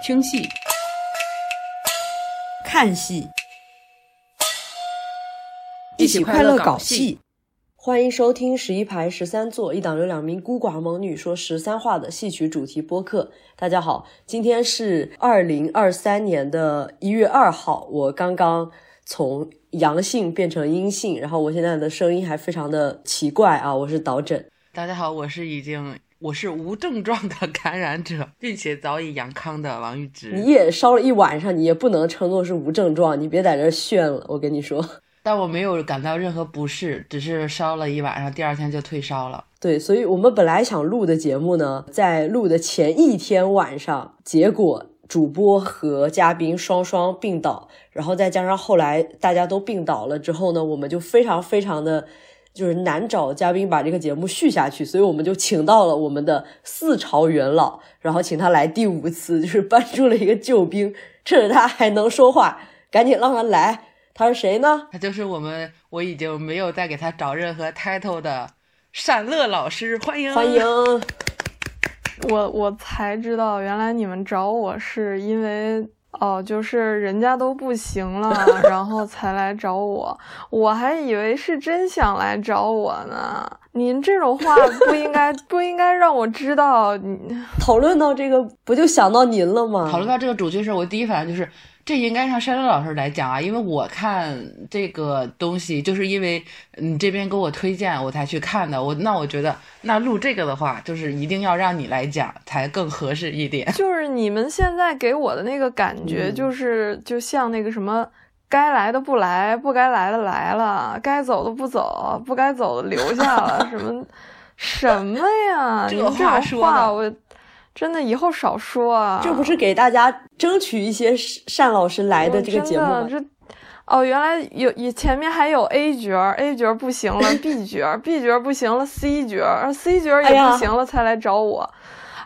听戏、看戏，一起快乐搞戏。欢迎收听十一排十三座，一档由两名孤寡猛女说十三话的戏曲主题播客。大家好，今天是二零二三年的一月二号，我刚刚从阳性变成阴性，然后我现在的声音还非常的奇怪啊，我是导诊。大家好，我是已经我是无症状的 感染者，并且早已阳康的王玉芝。你也烧了一晚上，你也不能称作是无症状，你别在这炫了，我跟你说。但我没有感到任何不适，只是烧了一晚上，第二天就退烧了。对，所以我们本来想录的节目呢，在录的前一天晚上，结果主播和嘉宾双双病倒，然后再加上后来大家都病倒了之后呢，我们就非常非常的就是难找嘉宾把这个节目续下去，所以我们就请到了我们的四朝元老，然后请他来第五次，就是搬出了一个救兵，趁着他还能说话，赶紧让他来。他是谁呢？他就是我们，我已经没有再给他找任何 title 的善乐老师，欢迎欢迎。我我才知道，原来你们找我是因为哦，就是人家都不行了，然后才来找我。我还以为是真想来找我呢。您这种话不应该不应该让我知道。讨论到这个，不就想到您了吗？讨论到这个主题时，我第一反应就是。这应该让山乐老师来讲啊，因为我看这个东西，就是因为你这边给我推荐，我才去看的。我那我觉得，那录这个的话，就是一定要让你来讲，才更合适一点。就是你们现在给我的那个感觉，就是就像那个什么，该来的不来，不该来的来了，该走的不走，不该走的留下了，什么什么呀？这话说的我。真的，以后少说啊！这不是给大家争取一些单老师来的这个节目吗？这哦，原来有，前面还有 A 角，A 角不行了，B 角，B 角不行了，C 角，C 角也不行了，才来找我。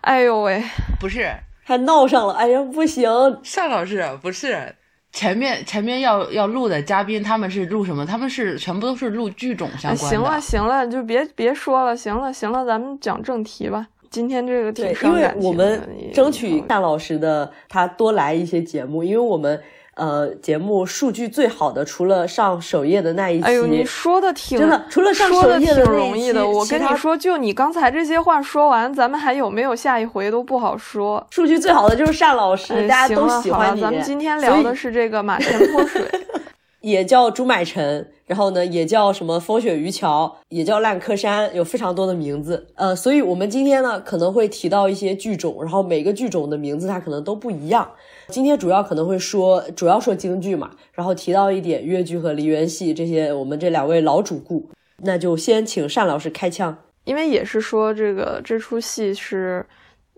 哎呦喂，不是，还闹上了。哎呀，不行，单老师不是前面前面要要录的嘉宾，他们是录什么？他们是全部都是录剧种相关的。行了行了，就别别说了，行了行了，咱们讲正题吧。今天这个对，因为我们争取单老师的他多来一些节目，因为我们呃节目数据最好的除了上首页的那一期，哎呦，你说的挺真的，除了上首页的容易的，我跟你说，就你刚才这些话说完，咱们还有没有下一回都不好说。数据最好的就是单老师，大家都喜欢你。咱们今天聊的是这个马前泼水。也叫朱买臣，然后呢，也叫什么风雪渔樵，也叫烂柯山，有非常多的名字。呃，所以我们今天呢可能会提到一些剧种，然后每个剧种的名字它可能都不一样。今天主要可能会说，主要说京剧嘛，然后提到一点越剧和梨园戏这些，我们这两位老主顾，那就先请单老师开枪，因为也是说这个这出戏是。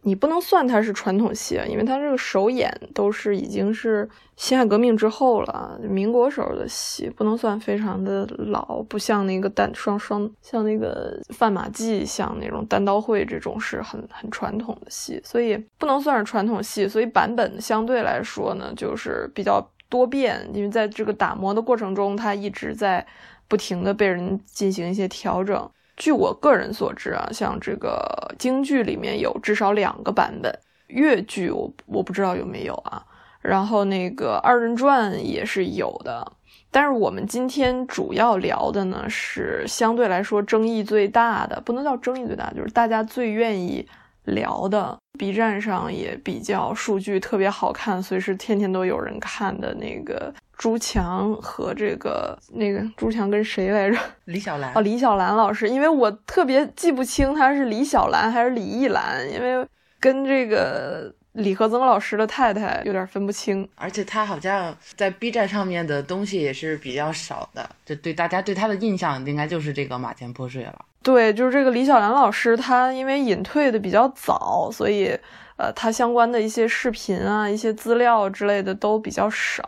你不能算它是传统戏啊，因为它这个首演都是已经是辛亥革命之后了，民国时候的戏，不能算非常的老，不像那个单双双，像那个范马记，像那种单刀会这种是很很传统的戏，所以不能算是传统戏，所以版本相对来说呢，就是比较多变，因为在这个打磨的过程中，它一直在不停的被人进行一些调整。据我个人所知啊，像这个京剧里面有至少两个版本，越剧我我不知道有没有啊。然后那个二人转也是有的，但是我们今天主要聊的呢是相对来说争议最大的，不能叫争议最大，就是大家最愿意聊的，B 站上也比较数据特别好看，随时天天都有人看的那个。朱强和这个那个朱强跟谁来着？李小兰哦，李小兰老师，因为我特别记不清他是李小兰还是李艺兰，因为跟这个李和曾老师的太太有点分不清。而且他好像在 B 站上面的东西也是比较少的，就对大家对他的印象应该就是这个马前泼水了。对，就是这个李小兰老师，他因为隐退的比较早，所以呃，他相关的一些视频啊、一些资料之类的都比较少。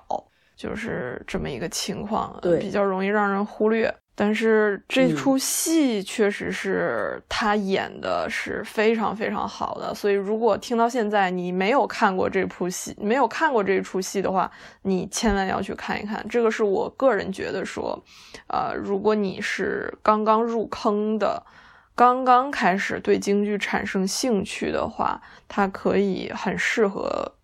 就是这么一个情况，对，比较容易让人忽略。但是这出戏确实是他演的是非常非常好的，所以如果听到现在你没有看过这部戏，没有看过这出戏的话，你千万要去看一看。这个是我个人觉得说，呃，如果你是刚刚入坑的，刚刚开始对京剧产生兴趣的话，它可以很适合。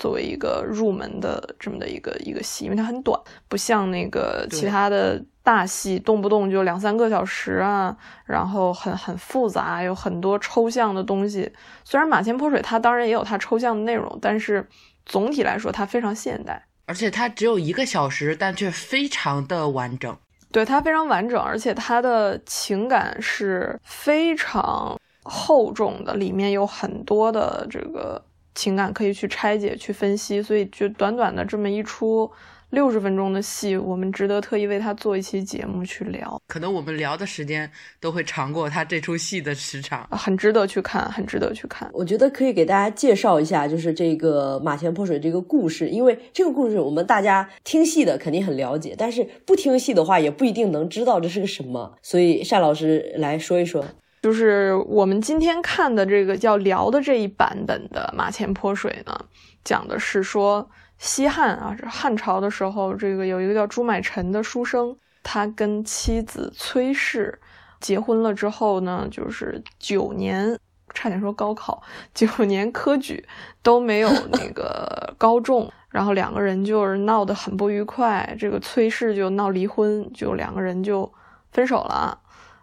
作为一个入门的这么的一个一个戏，因为它很短，不像那个其他的大戏，动不动就两三个小时啊，然后很很复杂，有很多抽象的东西。虽然马前泼水它当然也有它抽象的内容，但是总体来说它非常现代，而且它只有一个小时，但却非常的完整。对它非常完整，而且它的情感是非常厚重的，里面有很多的这个。情感可以去拆解、去分析，所以就短短的这么一出六十分钟的戏，我们值得特意为他做一期节目去聊。可能我们聊的时间都会长过他这出戏的时长，很值得去看，很值得去看。我觉得可以给大家介绍一下，就是这个马前泼水这个故事，因为这个故事我们大家听戏的肯定很了解，但是不听戏的话也不一定能知道这是个什么，所以单老师来说一说。就是我们今天看的这个叫聊的这一版本的《马前泼水》呢，讲的是说西汉啊，是汉朝的时候，这个有一个叫朱买臣的书生，他跟妻子崔氏结婚了之后呢，就是九年，差点说高考，九年科举都没有那个 高中，然后两个人就是闹得很不愉快，这个崔氏就闹离婚，就两个人就分手了。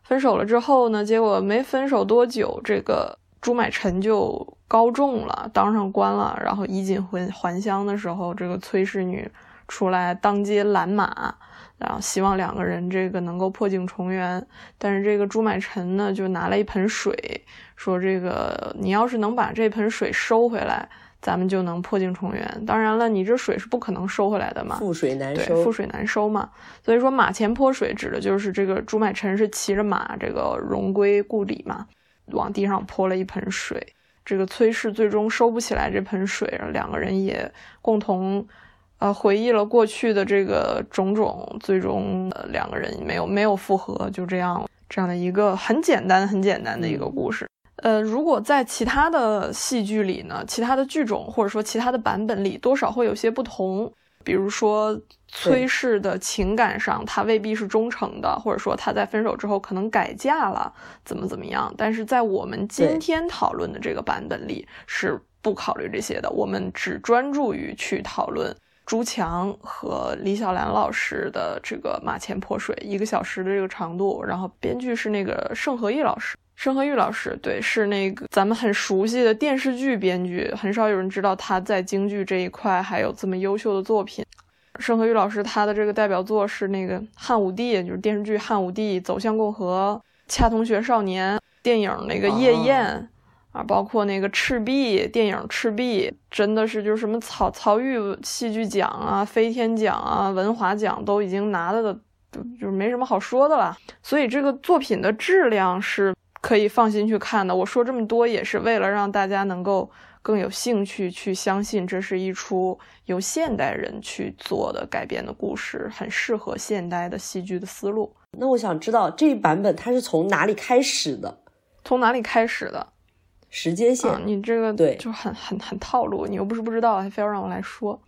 分手了之后呢，结果没分手多久，这个朱买臣就高中了，当上官了。然后衣锦还还乡的时候，这个崔氏女出来当街拦马，然后希望两个人这个能够破镜重圆。但是这个朱买臣呢，就拿了一盆水，说这个你要是能把这盆水收回来。咱们就能破镜重圆。当然了，你这水是不可能收回来的嘛，覆水难收，覆水难收嘛。所以说马前泼水指的就是这个朱买臣是骑着马，这个荣归故里嘛，往地上泼了一盆水。这个崔氏最终收不起来这盆水，两个人也共同呃回忆了过去的这个种种，最终呃两个人没有没有复合，就这样这样的一个很简单很简单的一个故事。呃，如果在其他的戏剧里呢，其他的剧种或者说其他的版本里，多少会有些不同。比如说崔氏的情感上，他未必是忠诚的，或者说他在分手之后可能改嫁了，怎么怎么样。但是在我们今天讨论的这个版本里，是不考虑这些的。我们只专注于去讨论朱强和李小兰老师的这个马前泼水，一个小时的这个长度。然后编剧是那个盛和义老师。申和玉老师，对，是那个咱们很熟悉的电视剧编剧，很少有人知道他在京剧这一块还有这么优秀的作品。申和玉老师他的这个代表作是那个汉武帝，就是电视剧《汉武帝走向共和》，《恰同学少年》电影那个《夜宴》啊，包括那个《赤壁》电影《赤壁》，真的是就是什么曹曹禺戏剧奖啊、飞天奖啊、文华奖都已经拿了的，就就是没什么好说的了。所以这个作品的质量是。可以放心去看的。我说这么多也是为了让大家能够更有兴趣去相信，这是一出由现代人去做的改编的故事，很适合现代的戏剧的思路。那我想知道这一版本它是从哪里开始的？从哪里开始的？时间线？你这个对，就很很很套路。你又不是不知道，还非要让我来说，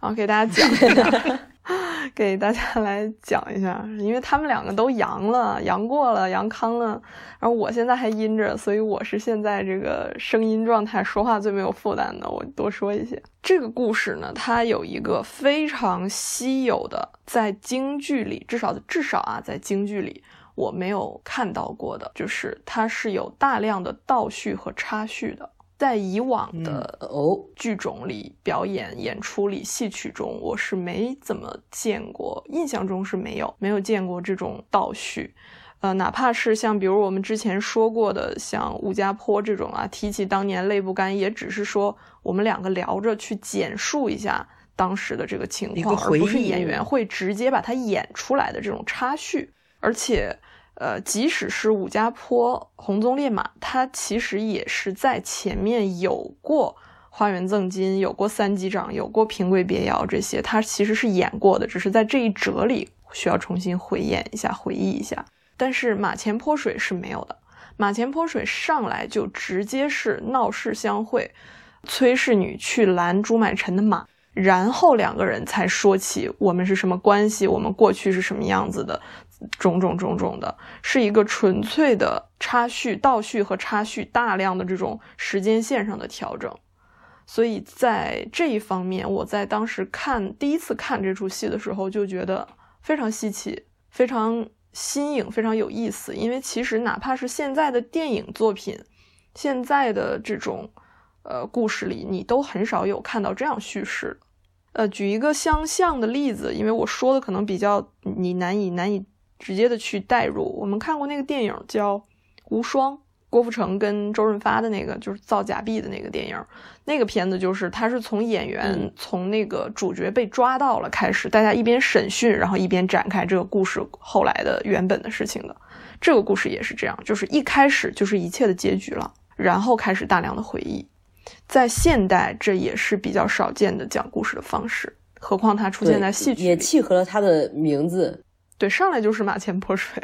然后给大家讲一下。给大家来讲一下，因为他们两个都阳了，阳过了，阳康了，然后我现在还阴着，所以我是现在这个声音状态，说话最没有负担的。我多说一些，这个故事呢，它有一个非常稀有的，在京剧里，至少至少啊，在京剧里我没有看到过的，就是它是有大量的倒叙和插叙的。在以往的哦剧种里、表演演出里、戏曲中，我是没怎么见过，印象中是没有没有见过这种倒叙。呃，哪怕是像比如我们之前说过的，像武家坡这种啊，提起当年泪不干，也只是说我们两个聊着去简述一下当时的这个情况，而不是演员会直接把它演出来的这种插叙，而且。呃，即使是武家坡红鬃烈马，它其实也是在前面有过花园赠金，有过三击掌，有过平贵别窑这些，它其实是演过的，只是在这一折里需要重新回演一下，回忆一下。但是马前泼水是没有的，马前泼水上来就直接是闹市相会，崔氏女去拦朱买臣的马，然后两个人才说起我们是什么关系，我们过去是什么样子的。种种种种的，是一个纯粹的插叙、倒叙和插叙，大量的这种时间线上的调整。所以在这一方面，我在当时看第一次看这出戏的时候，就觉得非常稀奇，非常新颖，非常有意思。因为其实哪怕是现在的电影作品，现在的这种呃故事里，你都很少有看到这样叙事。呃，举一个相像的例子，因为我说的可能比较你难以难以直接的去代入。我们看过那个电影叫《无双》。郭富城跟周润发的那个就是造假币的那个电影，那个片子就是他是从演员从那个主角被抓到了开始，大家一边审讯，然后一边展开这个故事后来的原本的事情的。这个故事也是这样，就是一开始就是一切的结局了，然后开始大量的回忆。在现代，这也是比较少见的讲故事的方式，何况它出现在戏曲，也契合了它的名字。对，上来就是马前泼水。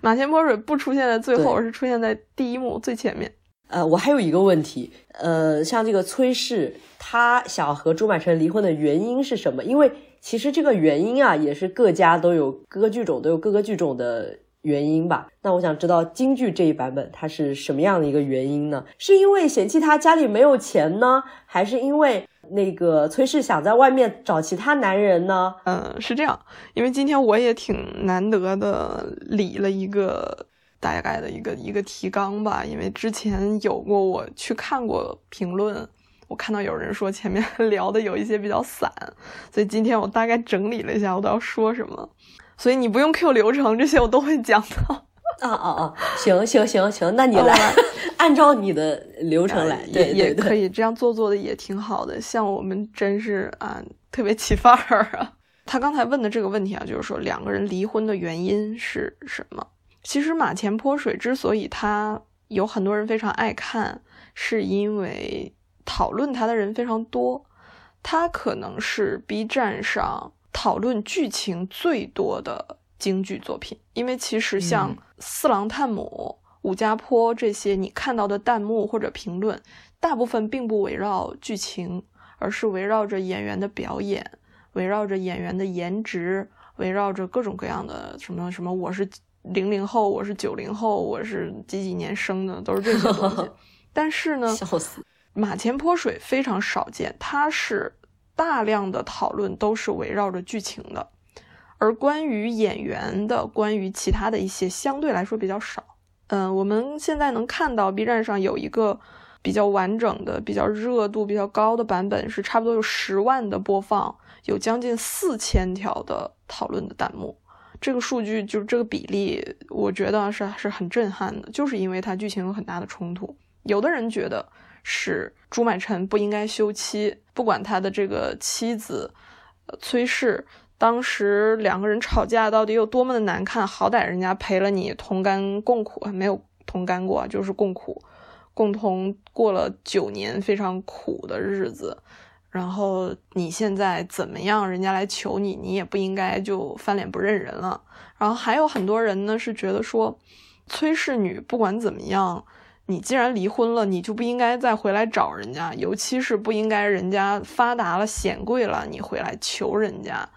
马前泼水不出现在最后，而是出现在第一幕最前面。呃，我还有一个问题，呃，像这个崔氏，他想和朱买臣离婚的原因是什么？因为其实这个原因啊，也是各家都有各个剧种都有各个剧种的原因吧。那我想知道京剧这一版本它是什么样的一个原因呢？是因为嫌弃他家里没有钱呢，还是因为？那个崔氏想在外面找其他男人呢？嗯，是这样，因为今天我也挺难得的理了一个大概的一个一个提纲吧，因为之前有过我去看过评论，我看到有人说前面 聊的有一些比较散，所以今天我大概整理了一下我都要说什么，所以你不用 Q 流程，这些我都会讲到。啊啊啊！行行行行，那你来 按照你的流程来，也也可以这样做做的也挺好的。像我们真是啊，特别起范儿啊。他刚才问的这个问题啊，就是说两个人离婚的原因是什么？其实马前泼水之所以他有很多人非常爱看，是因为讨论他的人非常多。他可能是 B 站上讨论剧情最多的。京剧作品，因为其实像《四郎探母》《武家坡》这些，你看到的弹幕或者评论，大部分并不围绕剧情，而是围绕着演员的表演，围绕着演员的颜值，围绕着各种各样的什么什么。我是零零后，我是九零后，我是几几年生的，都是这些东西。但是呢，笑死，马前泼水非常少见，它是大量的讨论都是围绕着剧情的。而关于演员的，关于其他的一些相对来说比较少。嗯，我们现在能看到 B 站上有一个比较完整的、比较热度比较高的版本，是差不多有十万的播放，有将近四千条的讨论的弹幕。这个数据就是这个比例，我觉得是是很震撼的，就是因为它剧情有很大的冲突。有的人觉得是朱买臣不应该休妻，不管他的这个妻子崔氏。当时两个人吵架到底有多么的难看？好歹人家陪了你同甘共苦，没有同甘过，就是共苦，共同过了九年非常苦的日子。然后你现在怎么样？人家来求你，你也不应该就翻脸不认人了。然后还有很多人呢是觉得说，崔氏女不管怎么样，你既然离婚了，你就不应该再回来找人家，尤其是不应该人家发达了显贵了，你回来求人家。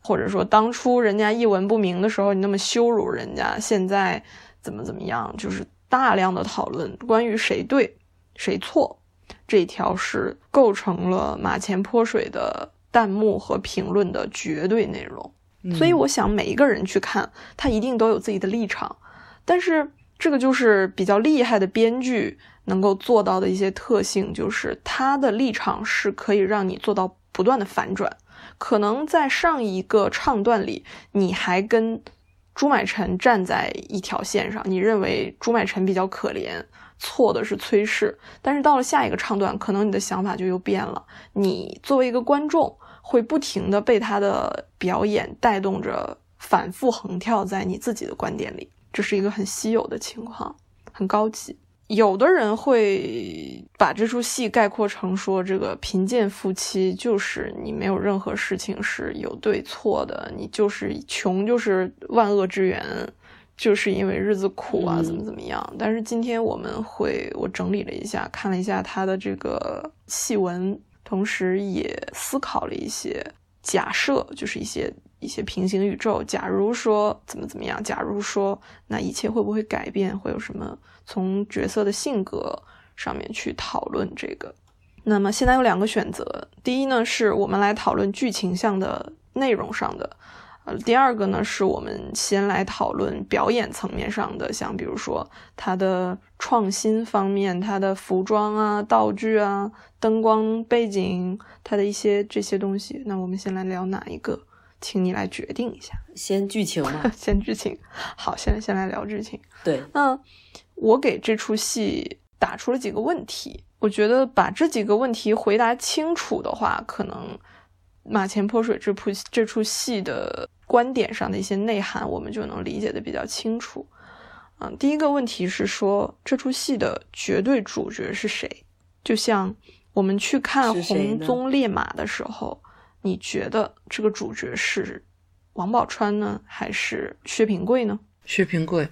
或者说，当初人家一文不名的时候，你那么羞辱人家，现在怎么怎么样？就是大量的讨论关于谁对谁错，这一条是构成了马前泼水的弹幕和评论的绝对内容。所以，我想每一个人去看，他一定都有自己的立场。但是，这个就是比较厉害的编剧能够做到的一些特性，就是他的立场是可以让你做到不断的反转。可能在上一个唱段里，你还跟朱买臣站在一条线上，你认为朱买臣比较可怜，错的是崔氏。但是到了下一个唱段，可能你的想法就又变了。你作为一个观众，会不停的被他的表演带动着，反复横跳在你自己的观点里。这是一个很稀有的情况，很高级。有的人会把这出戏概括成说，这个贫贱夫妻就是你没有任何事情是有对错的，你就是穷就是万恶之源，就是因为日子苦啊，怎么怎么样。但是今天我们会，我整理了一下，看了一下他的这个戏文，同时也思考了一些假设，就是一些一些平行宇宙。假如说怎么怎么样，假如说那一切会不会改变，会有什么？从角色的性格上面去讨论这个，那么现在有两个选择，第一呢是我们来讨论剧情上的内容上的，呃，第二个呢是我们先来讨论表演层面上的，像比如说它的创新方面，它的服装啊、道具啊、灯光背景，它的一些这些东西。那我们先来聊哪一个？请你来决定一下。先剧情嘛，先剧情。好，现在先来聊剧情。对，那我给这出戏打出了几个问题。我觉得把这几个问题回答清楚的话，可能马前泼水这部这出戏的观点上的一些内涵，我们就能理解的比较清楚。嗯，第一个问题是说这出戏的绝对主角是谁？就像我们去看《红鬃烈马》的时候，你觉得这个主角是王宝钏呢，还是薛平贵呢？薛平贵。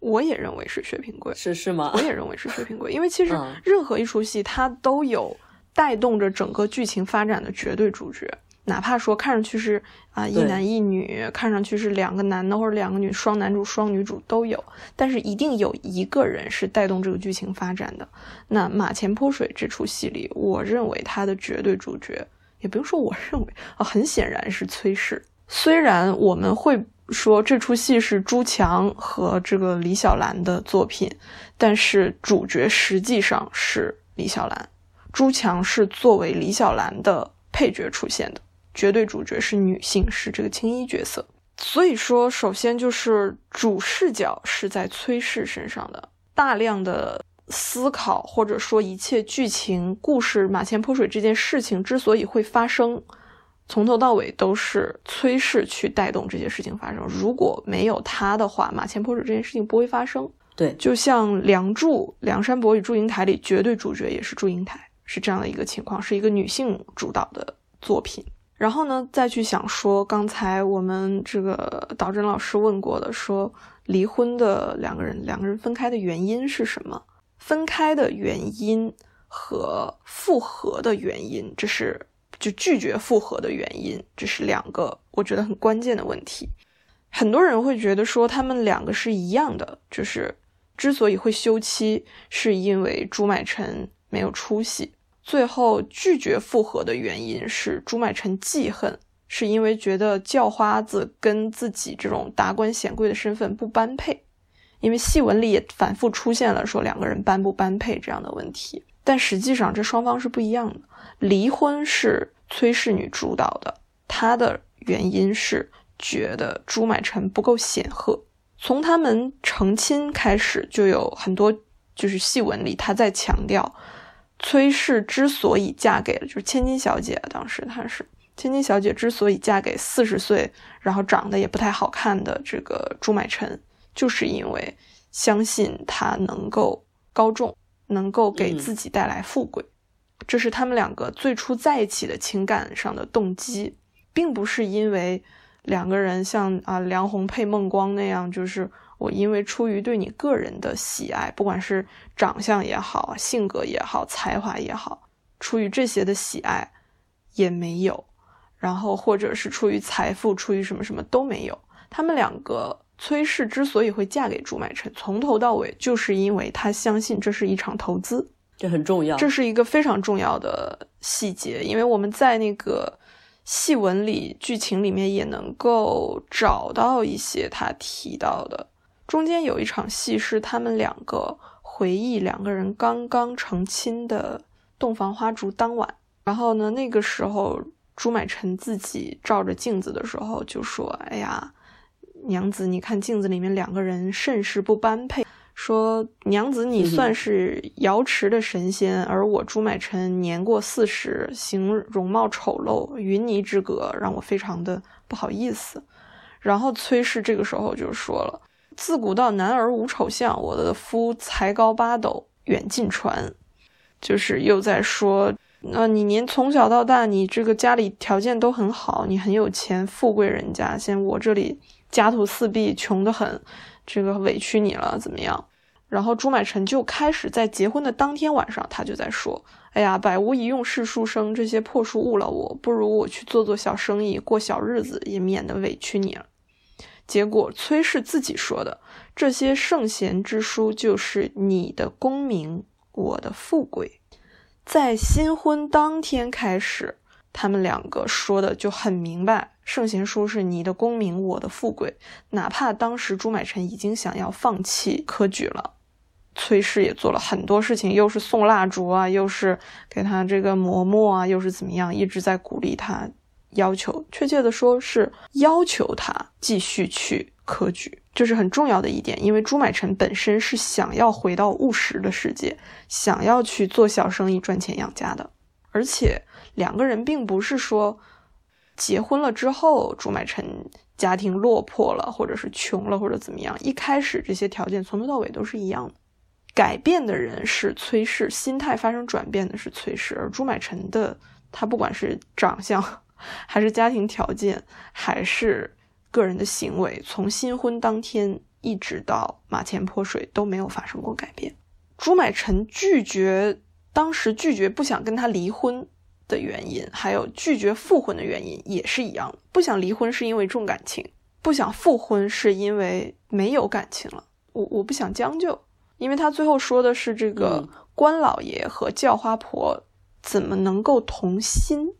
我也认为是薛平贵，是是吗？我也认为是薛平贵，因为其实任何一出戏，它都有带动着整个剧情发展的绝对主角，哪怕说看上去是啊一男一女，看上去是两个男的或者两个女双男主双女主都有，但是一定有一个人是带动这个剧情发展的。那马前泼水这出戏里，我认为他的绝对主角，也不用说我认为啊，很显然是崔氏。虽然我们会。说这出戏是朱强和这个李小兰的作品，但是主角实际上是李小兰，朱强是作为李小兰的配角出现的，绝对主角是女性，是这个青衣角色。所以说，首先就是主视角是在崔氏身上的，大量的思考或者说一切剧情故事马前泼水这件事情之所以会发生。从头到尾都是崔氏去带动这些事情发生。如果没有他的话，马前泼水这件事情不会发生。对，就像《梁祝》《梁山伯与祝英台》里，绝对主角也是祝英台，是这样的一个情况，是一个女性主导的作品。然后呢，再去想说，刚才我们这个导诊老师问过的，说离婚的两个人，两个人分开的原因是什么？分开的原因和复合的原因，这是。就拒绝复合的原因，这是两个我觉得很关键的问题。很多人会觉得说他们两个是一样的，就是之所以会休妻，是因为朱买臣没有出息。最后拒绝复合的原因是朱买臣记恨，是因为觉得叫花子跟自己这种达官显贵的身份不般配。因为戏文里也反复出现了说两个人般不般配这样的问题，但实际上这双方是不一样的。离婚是崔氏女主导的，她的原因是觉得朱买臣不够显赫。从他们成亲开始，就有很多就是戏文里他在强调，崔氏之所以嫁给了就是千金小姐，当时她是千金小姐之所以嫁给四十岁然后长得也不太好看的这个朱买臣，就是因为相信他能够高中，能够给自己带来富贵。这是他们两个最初在一起的情感上的动机，并不是因为两个人像啊梁红配孟光那样，就是我因为出于对你个人的喜爱，不管是长相也好，性格也好，才华也好，出于这些的喜爱也没有，然后或者是出于财富，出于什么什么都没有。他们两个崔氏之所以会嫁给朱买臣，从头到尾就是因为他相信这是一场投资。这很重要，这是一个非常重要的细节，因为我们在那个戏文里、剧情里面也能够找到一些他提到的。中间有一场戏是他们两个回忆两个人刚刚成亲的洞房花烛当晚，然后呢，那个时候朱买臣自己照着镜子的时候就说：“哎呀，娘子，你看镜子里面两个人甚是不般配。”说娘子，你算是瑶池的神仙，而我朱买臣年过四十，形容貌丑陋，云泥之隔，让我非常的不好意思。然后崔氏这个时候就说了：“自古到男儿无丑相，我的夫才高八斗，远近传。”就是又在说，那你您从小到大，你这个家里条件都很好，你很有钱，富贵人家，现在我这里家徒四壁，穷得很，这个委屈你了，怎么样？然后朱买臣就开始在结婚的当天晚上，他就在说：“哎呀，百无一用是书生，这些破书误了我，不如我去做做小生意，过小日子，也免得委屈你了。”结果崔氏自己说的：“这些圣贤之书，就是你的功名，我的富贵。”在新婚当天开始，他们两个说的就很明白。圣贤书是你的功名，我的富贵。哪怕当时朱买臣已经想要放弃科举了，崔氏也做了很多事情，又是送蜡烛啊，又是给他这个磨墨啊，又是怎么样，一直在鼓励他，要求，确切的说是要求他继续去科举，这是很重要的一点。因为朱买臣本身是想要回到务实的世界，想要去做小生意赚钱养家的，而且两个人并不是说。结婚了之后，朱买臣家庭落魄了，或者是穷了，或者怎么样？一开始这些条件从头到尾都是一样的。改变的人是崔氏，心态发生转变的是崔氏，而朱买臣的他不管是长相，还是家庭条件，还是个人的行为，从新婚当天一直到马前泼水都没有发生过改变。朱买臣拒绝，当时拒绝不想跟他离婚。的原因，还有拒绝复婚的原因也是一样的。不想离婚是因为重感情，不想复婚是因为没有感情了。我我不想将就，因为他最后说的是这个官老爷和叫花婆怎么能够同心？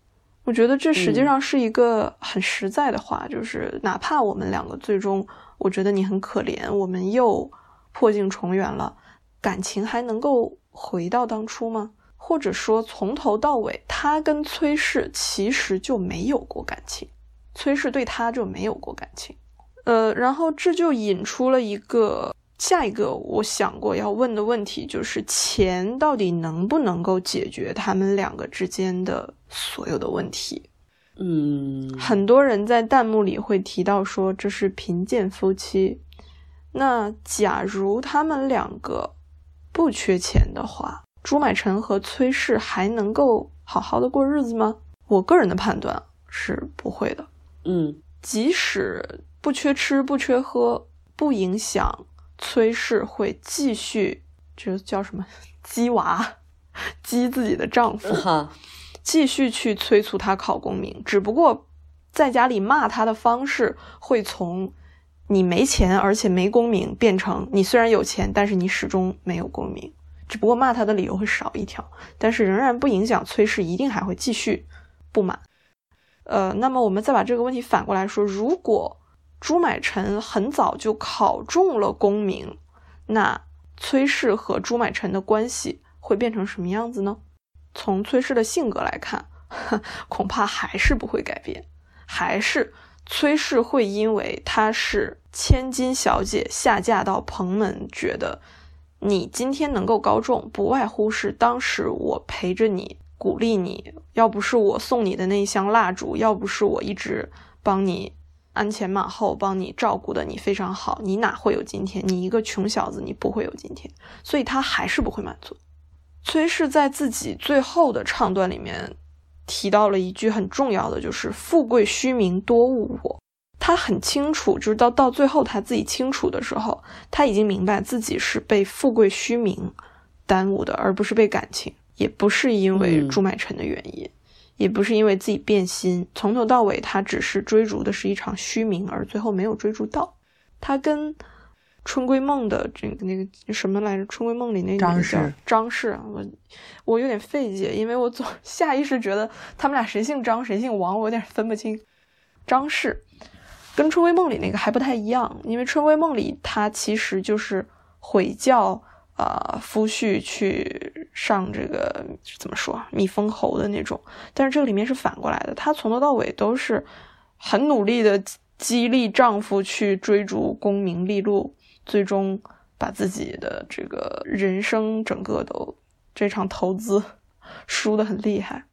我觉得这实际上是一个很实在的话，就是哪怕我们两个最终，我觉得你很可怜，我们又破镜重圆了，感情还能够回到当初吗？或者说，从头到尾，他跟崔氏其实就没有过感情，崔氏对他就没有过感情。呃，然后这就引出了一个下一个我想过要问的问题，就是钱到底能不能够解决他们两个之间的所有的问题？嗯，很多人在弹幕里会提到说这是贫贱夫妻。那假如他们两个不缺钱的话？朱买臣和崔氏还能够好好的过日子吗？我个人的判断是不会的。嗯，即使不缺吃不缺喝，不影响崔氏会继续，这叫什么？鸡娃，鸡自己的丈夫，继续去催促他考功名。只不过在家里骂他的方式会从你没钱而且没功名，变成你虽然有钱，但是你始终没有功名。只不过骂他的理由会少一条，但是仍然不影响崔氏一定还会继续不满。呃，那么我们再把这个问题反过来说，如果朱买臣很早就考中了功名，那崔氏和朱买臣的关系会变成什么样子呢？从崔氏的性格来看，恐怕还是不会改变，还是崔氏会因为她是千金小姐下嫁到蓬门，觉得。你今天能够高中，不外乎是当时我陪着你，鼓励你。要不是我送你的那一箱蜡烛，要不是我一直帮你鞍前马后，帮你照顾的你非常好，你哪会有今天？你一个穷小子，你不会有今天。所以他还是不会满足。崔氏在自己最后的唱段里面提到了一句很重要的，就是“富贵虚名多误我”。他很清楚，就是到到最后他自己清楚的时候，他已经明白自己是被富贵虚名耽误的，而不是被感情，也不是因为朱买臣的原因，也不是因为自己变心。从头到尾，他只是追逐的是一场虚名，而最后没有追逐到。他跟春闺梦的这个那个什么来着？春闺梦里那个张氏，张氏啊，我我有点费解，因为我总下意识觉得他们俩谁姓张谁姓王，我有点分不清。张氏。跟《春闺梦》里那个还不太一样，因为《春闺梦》里他其实就是悔教啊夫婿去上这个怎么说蜜封侯的那种，但是这个里面是反过来的，她从头到尾都是很努力的激励丈夫去追逐功名利禄，最终把自己的这个人生整个都这场投资输得很厉害。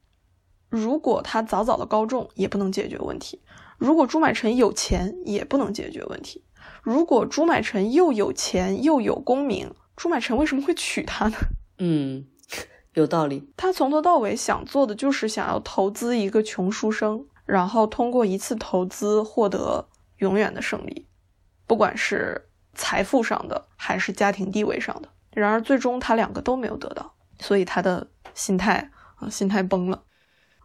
如果他早早的高中，也不能解决问题。如果朱买臣有钱，也不能解决问题。如果朱买臣又有钱又有功名，朱买臣为什么会娶她呢？嗯，有道理。他从头到尾想做的就是想要投资一个穷书生，然后通过一次投资获得永远的胜利，不管是财富上的还是家庭地位上的。然而最终他两个都没有得到，所以他的心态啊，心态崩了，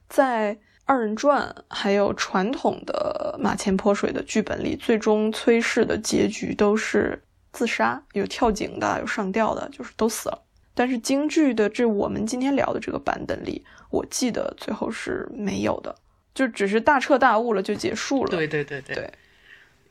在。二人转还有传统的马前泼水的剧本里，最终崔氏的结局都是自杀，有跳井的，有上吊的，就是都死了。但是京剧的这我们今天聊的这个版本里，我记得最后是没有的，就只是大彻大悟了就结束了。对对对对。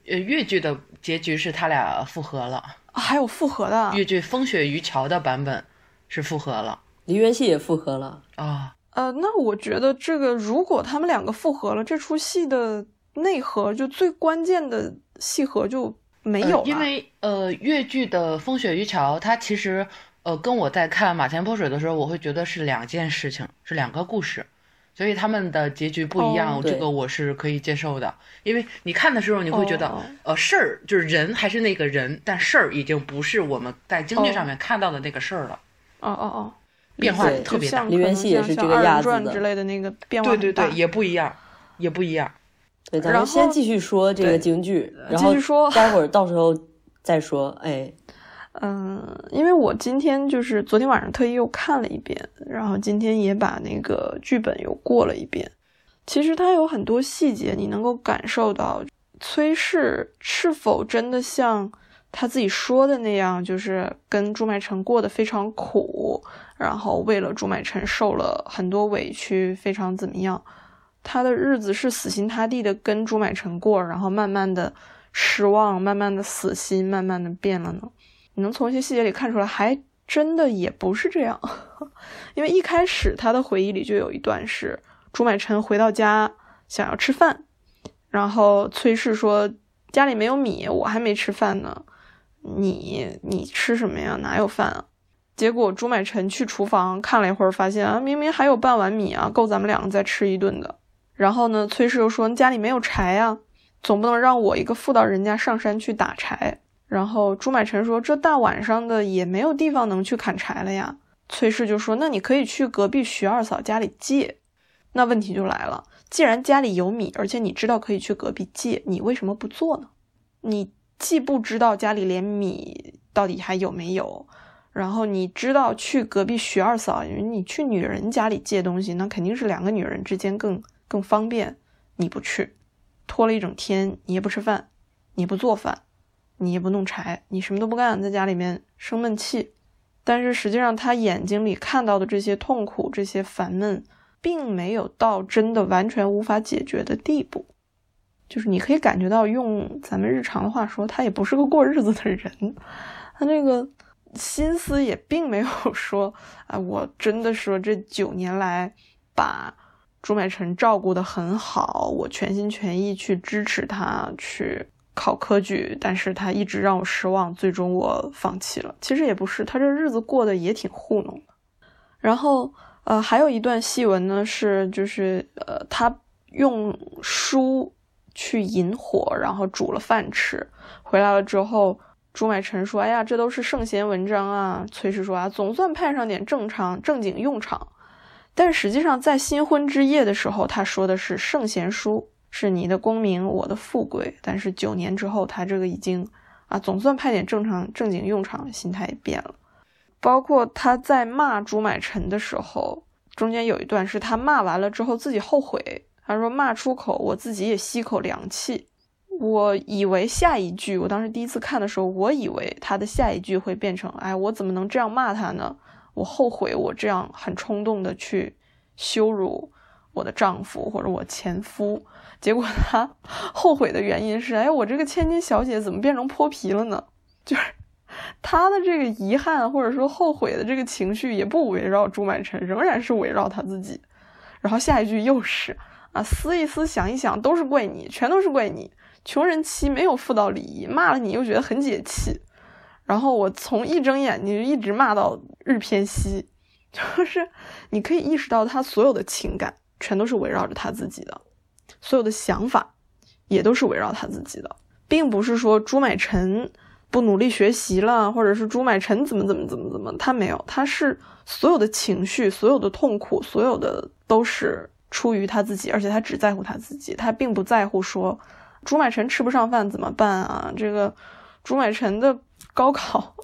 呃，越剧的结局是他俩复合了，还有复合的。越剧《风雪渔樵》的版本是复合了，梨园戏也复合了啊。呃，那我觉得这个如果他们两个复合了，这出戏的内核就最关键的戏核就没有了。因为呃，越剧的《风雪渔桥》它其实呃跟我在看《马前泼水》的时候，我会觉得是两件事情，是两个故事。所以他们的结局不一样，这个我是可以接受的。因为你看的时候，你会觉得，呃，事儿就是人还是那个人，但事儿已经不是我们在京剧上面看到的那个事儿了。哦哦哦，变化特别大。梨园戏也是这个样子的之类的那个变化，对对对，也不一样，也不一样。对，咱们先继续说这个京剧，然后待会儿到时候再说。哎。嗯，因为我今天就是昨天晚上特意又看了一遍，然后今天也把那个剧本又过了一遍。其实它有很多细节，你能够感受到崔氏是否真的像他自己说的那样，就是跟朱麦臣过得非常苦，然后为了朱买臣受了很多委屈，非常怎么样？他的日子是死心塌地的跟朱买臣过，然后慢慢的失望，慢慢的死心，慢慢的变了呢？你能从一些细节里看出来，还真的也不是这样，因为一开始他的回忆里就有一段是朱买臣回到家想要吃饭，然后崔氏说家里没有米，我还没吃饭呢，你你吃什么呀？哪有饭啊？结果朱买臣去厨房看了一会儿，发现啊，明明还有半碗米啊，够咱们两个再吃一顿的。然后呢，崔氏又说家里没有柴呀，总不能让我一个妇道人家上山去打柴。然后朱买臣说：“这大晚上的也没有地方能去砍柴了呀。”崔氏就说：“那你可以去隔壁徐二嫂家里借。”那问题就来了，既然家里有米，而且你知道可以去隔壁借，你为什么不做呢？你既不知道家里连米到底还有没有，然后你知道去隔壁徐二嫂，因为你去女人家里借东西，那肯定是两个女人之间更更方便。你不去，拖了一整天，你也不吃饭，你不做饭。你也不弄柴，你什么都不干，在家里面生闷气。但是实际上，他眼睛里看到的这些痛苦、这些烦闷，并没有到真的完全无法解决的地步。就是你可以感觉到，用咱们日常的话说，他也不是个过日子的人。他那个心思也并没有说，啊，我真的说这九年来把朱买臣照顾得很好，我全心全意去支持他去。考科举，但是他一直让我失望，最终我放弃了。其实也不是，他这日子过得也挺糊弄的。然后，呃，还有一段戏文呢，是就是呃，他用书去引火，然后煮了饭吃。回来了之后，朱买臣说：“哎呀，这都是圣贤文章啊。”崔氏说：“啊，总算派上点正常正经用场。”但实际上，在新婚之夜的时候，他说的是圣贤书。是你的功名，我的富贵。但是九年之后，他这个已经啊，总算派点正常正经用场，心态也变了。包括他在骂朱买臣的时候，中间有一段是他骂完了之后自己后悔，他说骂出口，我自己也吸口凉气。我以为下一句，我当时第一次看的时候，我以为他的下一句会变成，哎，我怎么能这样骂他呢？我后悔，我这样很冲动的去羞辱我的丈夫或者我前夫。结果他 后悔的原因是，哎，我这个千金小姐怎么变成泼皮了呢？就是 他的这个遗憾或者说后悔的这个情绪也不围绕朱满臣，仍然是围绕他自己。然后下一句又是啊，思一思，想一想，都是怪你，全都是怪你，穷人妻没有妇道礼仪，骂了你又觉得很解气。然后我从一睁眼睛就一直骂到日偏西，就是你可以意识到他所有的情感全都是围绕着他自己的。所有的想法也都是围绕他自己的，并不是说朱买臣不努力学习了，或者是朱买臣怎么怎么怎么怎么，他没有，他是所有的情绪、所有的痛苦、所有的都是出于他自己，而且他只在乎他自己，他并不在乎说朱买臣吃不上饭怎么办啊？这个朱买臣的高考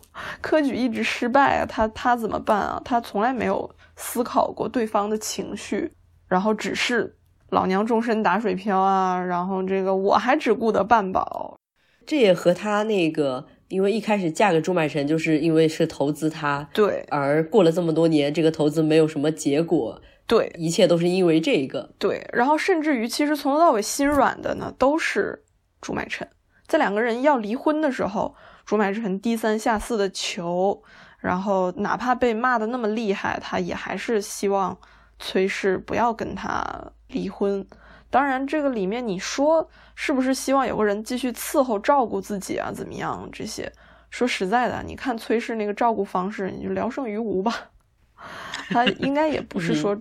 科举一直失败啊，他他怎么办啊？他从来没有思考过对方的情绪，然后只是。老娘终身打水漂啊，然后这个我还只顾得半饱，这也和他那个因为一开始嫁给朱买臣，就是因为是投资他，对，而过了这么多年，这个投资没有什么结果，对，一切都是因为这个，对。然后甚至于，其实从头到尾心软的呢，都是朱买臣。在两个人要离婚的时候，朱买臣低三下四的求，然后哪怕被骂的那么厉害，他也还是希望崔氏不要跟他离婚。当然，这个里面你说是不是希望有个人继续伺候照顾自己啊？怎么样？这些说实在的，你看崔氏那个照顾方式，你就聊胜于无吧。他应该也不是说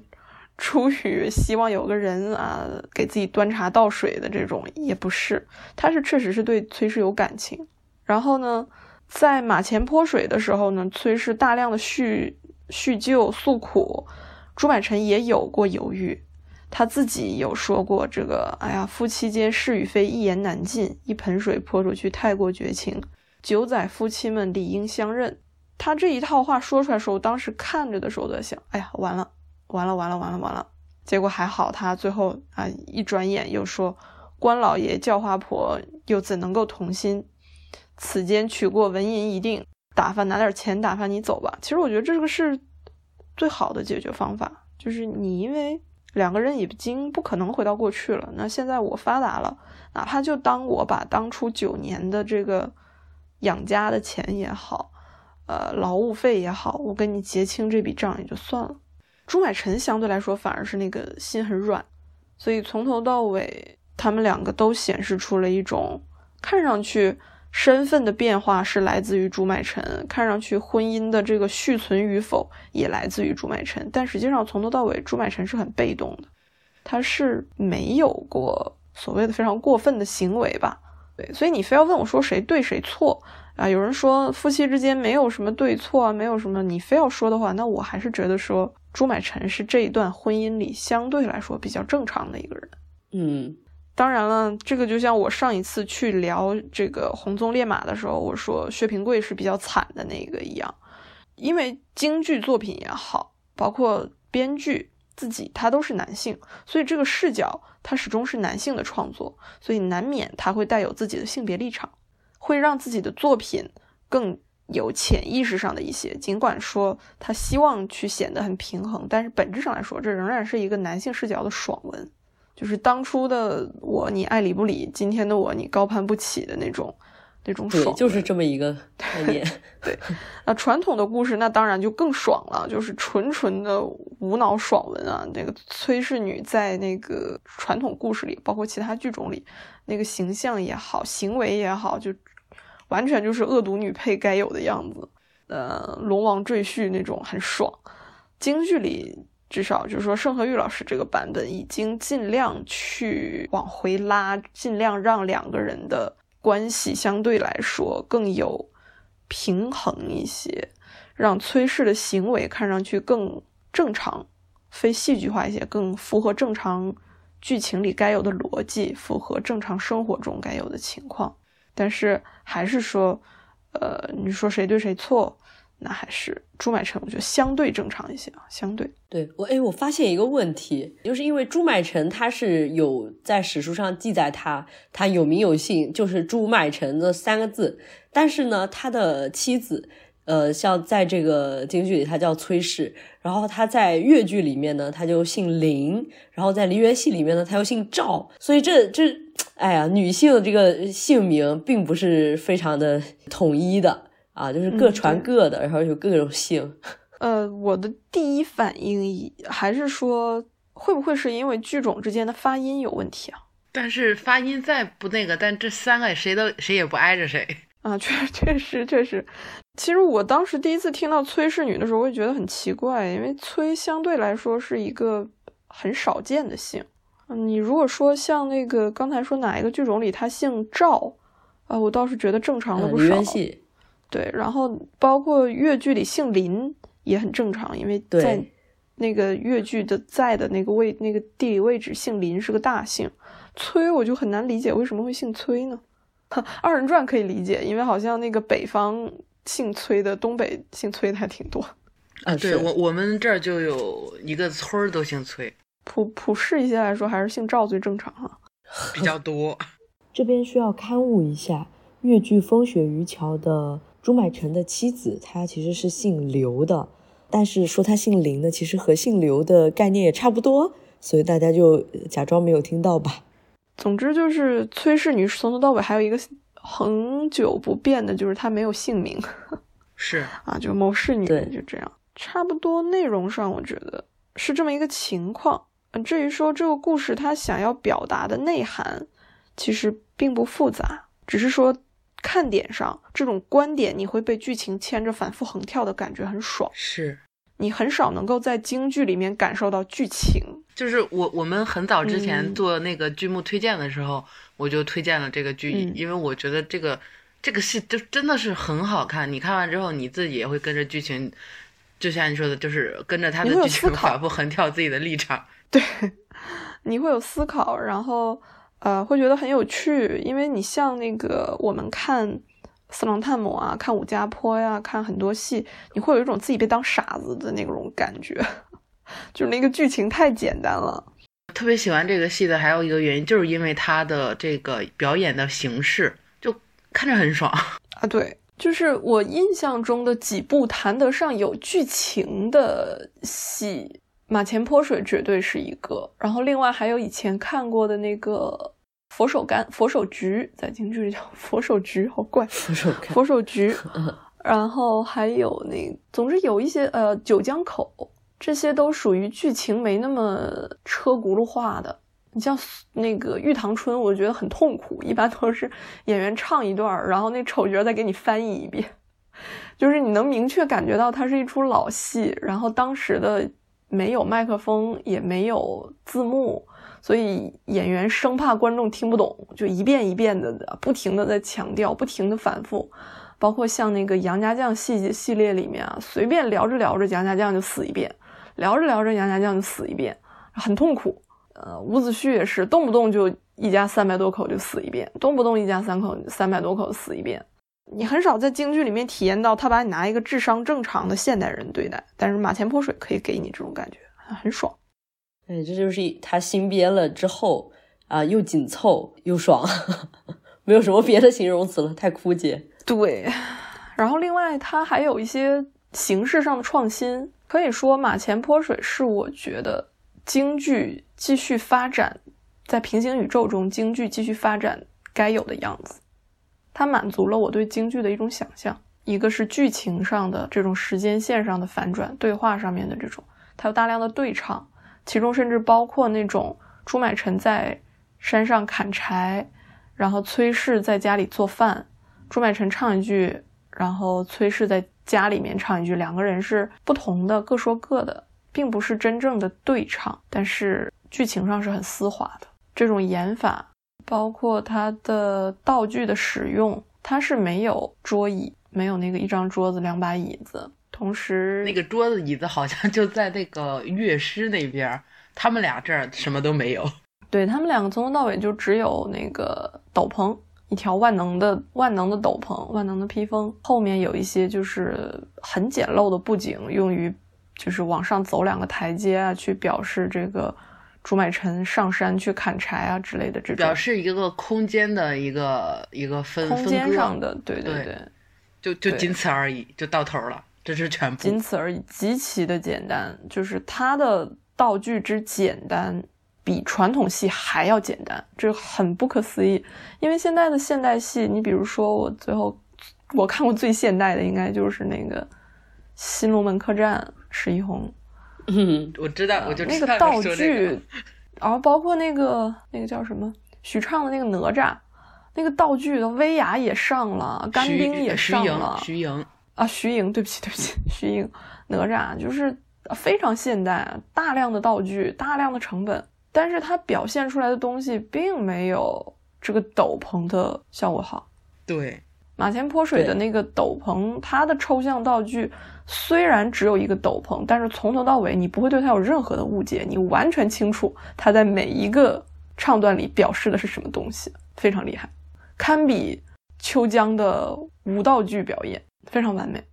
出于希望有个人啊给自己端茶倒水的这种，也不是。他是确实是对崔氏有感情。然后呢，在马前泼水的时候呢，崔氏大量的叙叙旧诉苦，朱买臣也有过犹豫。他自己有说过这个，哎呀，夫妻间是与非一言难尽，一盆水泼出去太过绝情，九载夫妻们理应相认。他这一套话说出来的时候，当时看着的时候在想，哎呀，完了，完了，完了，完了，完了。结果还好，他最后啊一转眼又说，关老爷叫花婆，又怎能够同心？此间取过纹银一定，打发拿点钱打发你走吧。其实我觉得这个是最好的解决方法，就是你因为。两个人已经不可能回到过去了。那现在我发达了，哪怕就当我把当初九年的这个养家的钱也好，呃，劳务费也好，我跟你结清这笔账也就算了。朱买臣相对来说反而是那个心很软，所以从头到尾，他们两个都显示出了一种看上去。身份的变化是来自于朱买臣，看上去婚姻的这个续存与否也来自于朱买臣，但实际上从头到尾朱买臣是很被动的，他是没有过所谓的非常过分的行为吧？对，所以你非要问我说谁对谁错啊？有人说夫妻之间没有什么对错啊，没有什么，你非要说的话，那我还是觉得说朱买臣是这一段婚姻里相对来说比较正常的一个人，嗯。当然了，这个就像我上一次去聊这个红鬃烈马的时候，我说薛平贵是比较惨的那个一样，因为京剧作品也好，包括编剧自己他都是男性，所以这个视角他始终是男性的创作，所以难免他会带有自己的性别立场，会让自己的作品更有潜意识上的一些。尽管说他希望去显得很平衡，但是本质上来说，这仍然是一个男性视角的爽文。就是当初的我，你爱理不理；今天的我，你高攀不起的那种，那种爽，就是这么一个概念。对，那传统的故事，那当然就更爽了，就是纯纯的无脑爽文啊。那个崔氏女在那个传统故事里，包括其他剧种里，那个形象也好，行为也好，就完全就是恶毒女配该有的样子。呃，龙王赘婿那种很爽，京剧里。至少就是说，盛和玉老师这个版本已经尽量去往回拉，尽量让两个人的关系相对来说更有平衡一些，让崔氏的行为看上去更正常，非戏剧化一些，更符合正常剧情里该有的逻辑，符合正常生活中该有的情况。但是还是说，呃，你说谁对谁错？那还是朱买臣，我觉得相对正常一些啊，相对对我哎，我发现一个问题，就是因为朱买臣他是有在史书上记载他他有名有姓，就是朱买臣这三个字，但是呢，他的妻子，呃，像在这个京剧里，他叫崔氏，然后他在越剧里面呢，他就姓林，然后在梨园戏里面呢，他又姓赵，所以这这，哎呀，女性这个姓名并不是非常的统一的。啊，就是各传各的，然后有各种姓。呃，我的第一反应还是说，会不会是因为剧种之间的发音有问题啊？但是发音再不那个，但这三个谁都谁也不挨着谁啊，确确实确实。其实我当时第一次听到崔氏女的时候，我也觉得很奇怪，因为崔相对来说是一个很少见的姓。你如果说像那个刚才说哪一个剧种里他姓赵啊，我倒是觉得正常的不少。对，然后包括越剧里姓林也很正常，因为在那个越剧的在的那个位那个地理位置，姓林是个大姓。崔我就很难理解为什么会姓崔呢？二人转可以理解，因为好像那个北方姓崔的，东北姓崔的还挺多。啊，对我我们这儿就有一个村儿都姓崔。普普世一些来说，还是姓赵最正常哈。比较多。这边需要刊物一下。越剧《风雪渔樵》的朱买臣的妻子，她其实是姓刘的，但是说她姓林的，其实和姓刘的概念也差不多，所以大家就假装没有听到吧。总之就是崔氏女士从头到尾还有一个恒久不变的，就是她没有姓名。是啊，就某氏女对就这样，差不多内容上我觉得是这么一个情况。嗯，至于说这个故事它想要表达的内涵，其实并不复杂，只是说看点上这种观点你会被剧情牵着反复横跳的感觉很爽，是，你很少能够在京剧里面感受到剧情。就是我我们很早之前嗯做那个剧目推荐的时候，我就推荐了这个剧，嗯因为我觉得这个这个戏就真的是很好看。你看完之后，你自己也会跟着剧情，就像你说的，就是跟着他的剧情反复横跳自己的立场。对，你会有思考，然后呃，会觉得很有趣，因为你像那个我们看《四郎探母》啊，看《武家坡》呀，看很多戏，你会有一种自己被当傻子的那种感觉，就是那个剧情太简单了。特别喜欢这个戏的还有一个原因，就是因为他的这个表演的形式，就看着很爽。啊，对，就是我印象中的几部谈得上有剧情的戏，《马前泼水》绝对是一个。然后另外还有以前看过的那个《佛手柑》《佛手菊》，在京剧里叫佛手菊，好怪，佛手看佛手菊。然后还有那，总之有一些呃，九江口，这些都属于剧情没那么车轱辘话的。你像那个《玉堂春》，我觉得很痛苦，一般都是演员唱一段儿，然后那丑角再给你翻译一遍，就是你能明确感觉到它是一出老戏，然后当时的没有麦克风，也没有字幕，所以演员生怕观众听不懂，就一遍一遍的不停的在强调，不停的反复。包括像那个杨家将系系列里面啊，随便聊着聊着杨家将就死一遍，聊着聊着杨家将就死一遍，很痛苦。呃，伍子胥也是动不动就一家三百多口就死一遍，动不动一家三口三百多口死一遍。你很少在京剧里面体验到他把你拿一个智商正常的现代人对待，但是马前泼水可以给你这种感觉，很爽。哎，这就是他新编了之后啊，又紧凑又爽，没有什么别的形容词了，太枯竭。对，然后另外他还有一些形式上的创新，可以说马前泼水是我觉得京剧继续发展，在平行宇宙中京剧继续发展该有的样子。它满足了我对京剧的一种想象，一个是剧情上的这种时间线上的反转，对话上面的这种，它有大量的对唱，其中甚至包括那种朱买臣在山上砍柴，然后崔氏在家里做饭，朱买臣唱一句，然后崔氏在家里面唱一句，两个人是不同的，各说各的，并不是真正的对唱，但是剧情上是很丝滑的。这种演法，包括它的道具的使用，它是没有桌椅，没有那个一张桌子两把椅子，同时那个桌子椅子好像就在那个乐师那边儿，他们俩这儿什么都没有。对他们两个从头到尾就只有那个斗篷，一条万能的万能的斗篷，万能的披风，后面有一些就是很简陋的布景，用于就是往上走两个台阶啊，去表示这个朱买臣上山去砍柴啊之类的这种表示一个空间的一个一个分空间上的，对对对对，就就仅此而已，就到头了，这是全部。仅此而已，极其的简单，就是它的道具之简单，比传统戏还要简单，这很不可思议。因为现在的现代戏，你比如说我最后我看过最现代的，应该就是那个《新龙门客栈》史一红嗯，我知道，我就知道你那个道具，然后包括那个那个叫什么许畅的那个哪吒，那个道具的威亚也上了，干冰也上了，徐莹，啊，徐莹，对不起，对不起，徐莹，哪吒就是非常现代，大量的道具，大量的成本，但是它表现出来的东西并没有这个斗篷的效果好。对，马前泼水的那个斗篷，它的抽象道具虽然只有一个斗篷，但是从头到尾你不会对它有任何的误解，你完全清楚它在每一个唱段里表示的是什么东西，非常厉害，堪比秋江的无道具表演，非常完美。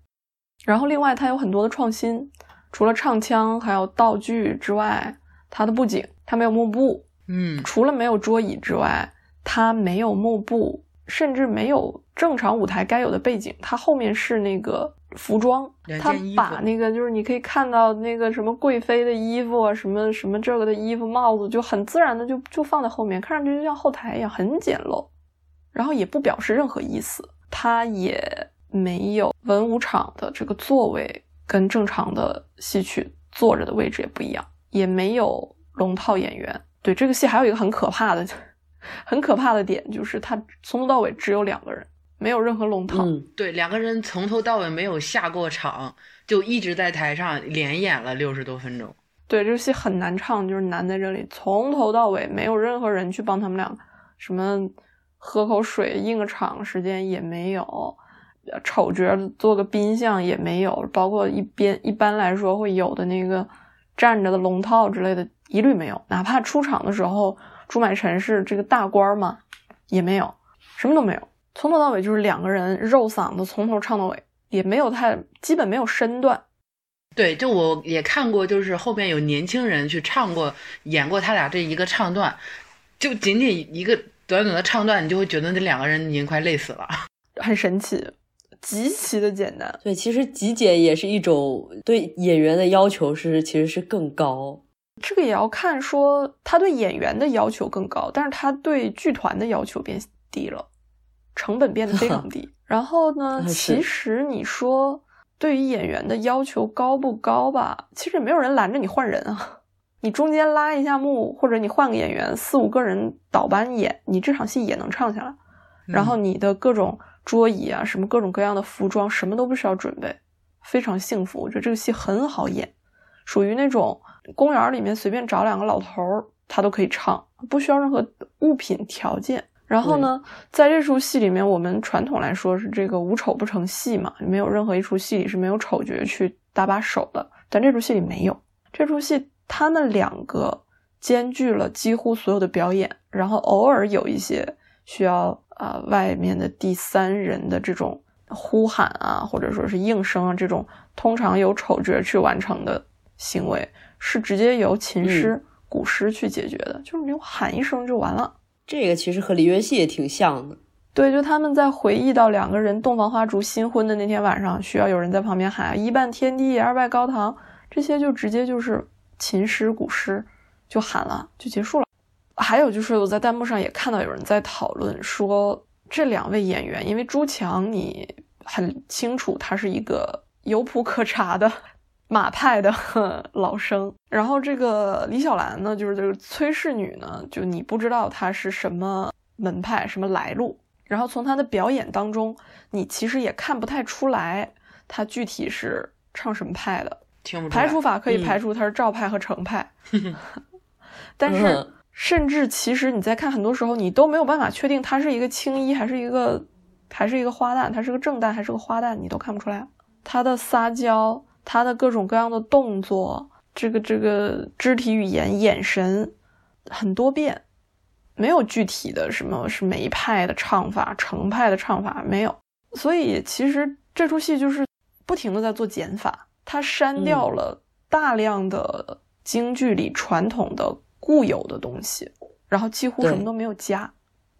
然后另外它有很多的创新，除了唱腔还有道具之外，它的布景它没有幕布，嗯，除了没有桌椅之外，它没有幕布，甚至没有正常舞台该有的背景，它后面是那个服装，它把那个就是你可以看到那个什么贵妃的衣服啊，什么什么这个的衣服、帽子，就很自然的就就放在后面，看上去就像后台一样，很简陋，然后也不表示任何意思，它也没有文武场的这个座位跟正常的戏曲坐着的位置也不一样，也没有龙套演员。对这个戏还有一个很可怕的。很可怕的点就是，他从头到尾只有两个人，没有任何龙套。嗯，对，两个人从头到尾没有下过场，就一直在台上连演了六十多分钟。对，这个戏很难唱，就是难在这里，从头到尾没有任何人去帮他们俩，什么喝口水、应个场时间也没有，丑角做个宾相也没有，包括一边一般来说会有的那个站着的龙套之类的，一律没有，哪怕出场的时候。朱买臣是这个大官嘛？也没有，什么都没有，从头到尾就是两个人肉嗓子，从头唱到尾，也没有太基本没有身段。对，就我也看过，就是后边有年轻人去唱过、演过他俩这一个唱段，就仅仅一个短短的唱段，你就会觉得那两个人已经快累死了，很神奇，极其的简单。对，其实极简也是一种对演员的要求，是其实是更高。这个也要看，说他对演员的要求更高，但是他对剧团的要求变低了，成本变得非常低。然后呢，其实你说对于演员的要求高不高吧？其实也没有人拦着你换人啊，你中间拉一下幕，或者你换个演员，四五个人倒班演，你这场戏也能唱下来。然后你的各种桌椅啊，什么各种各样的服装，什么都不需要准备，非常幸福。我觉得这个戏很好演，属于那种。公园里面随便找两个老头儿，他都可以唱，不需要任何物品条件。然后呢，在这出戏里面，我们传统来说是这个无丑不成戏嘛，没有任何一出戏里是没有丑角去搭把手的。但这出戏里没有，这出戏他们两个兼具了几乎所有的表演，然后偶尔有一些需要啊外面的第三人的这种呼喊啊，或者说是应声啊，这种通常由丑角去完成的行为。是直接由琴师、鼓师去解决的，就是你喊一声就完了。这个其实和梨园戏也挺像的。对，就他们在回忆到两个人洞房花烛新婚的那天晚上，需要有人在旁边喊“一拜天地，二拜高堂”，这些就直接就是琴师、鼓师就喊了，就结束了。还有就是我在弹幕上也看到有人在讨论说，这两位演员，因为朱强你很清楚他是一个有谱可查的。马派的 老生，然后这个李小兰呢，就是这个崔氏女呢，就你不知道她是什么门派、什么来路，然后从她的表演当中，你其实也看不太出来她具体是唱什么派的。排除法可以排除她是赵派和程派，但是甚至其实你在看很多时候，你都没有办法确定她是一个青衣还是一个还是一个花旦，她是个正旦还是个花旦，你都看不出来。她的撒娇。他的各种各样的动作，这个这个肢体语言、眼神很多变，没有具体的什么是梅派的唱法、程派的唱法没有。所以其实这出戏就是不停的在做减法，他删掉了大量的京剧里传统的固有的东西，然后几乎什么都没有加，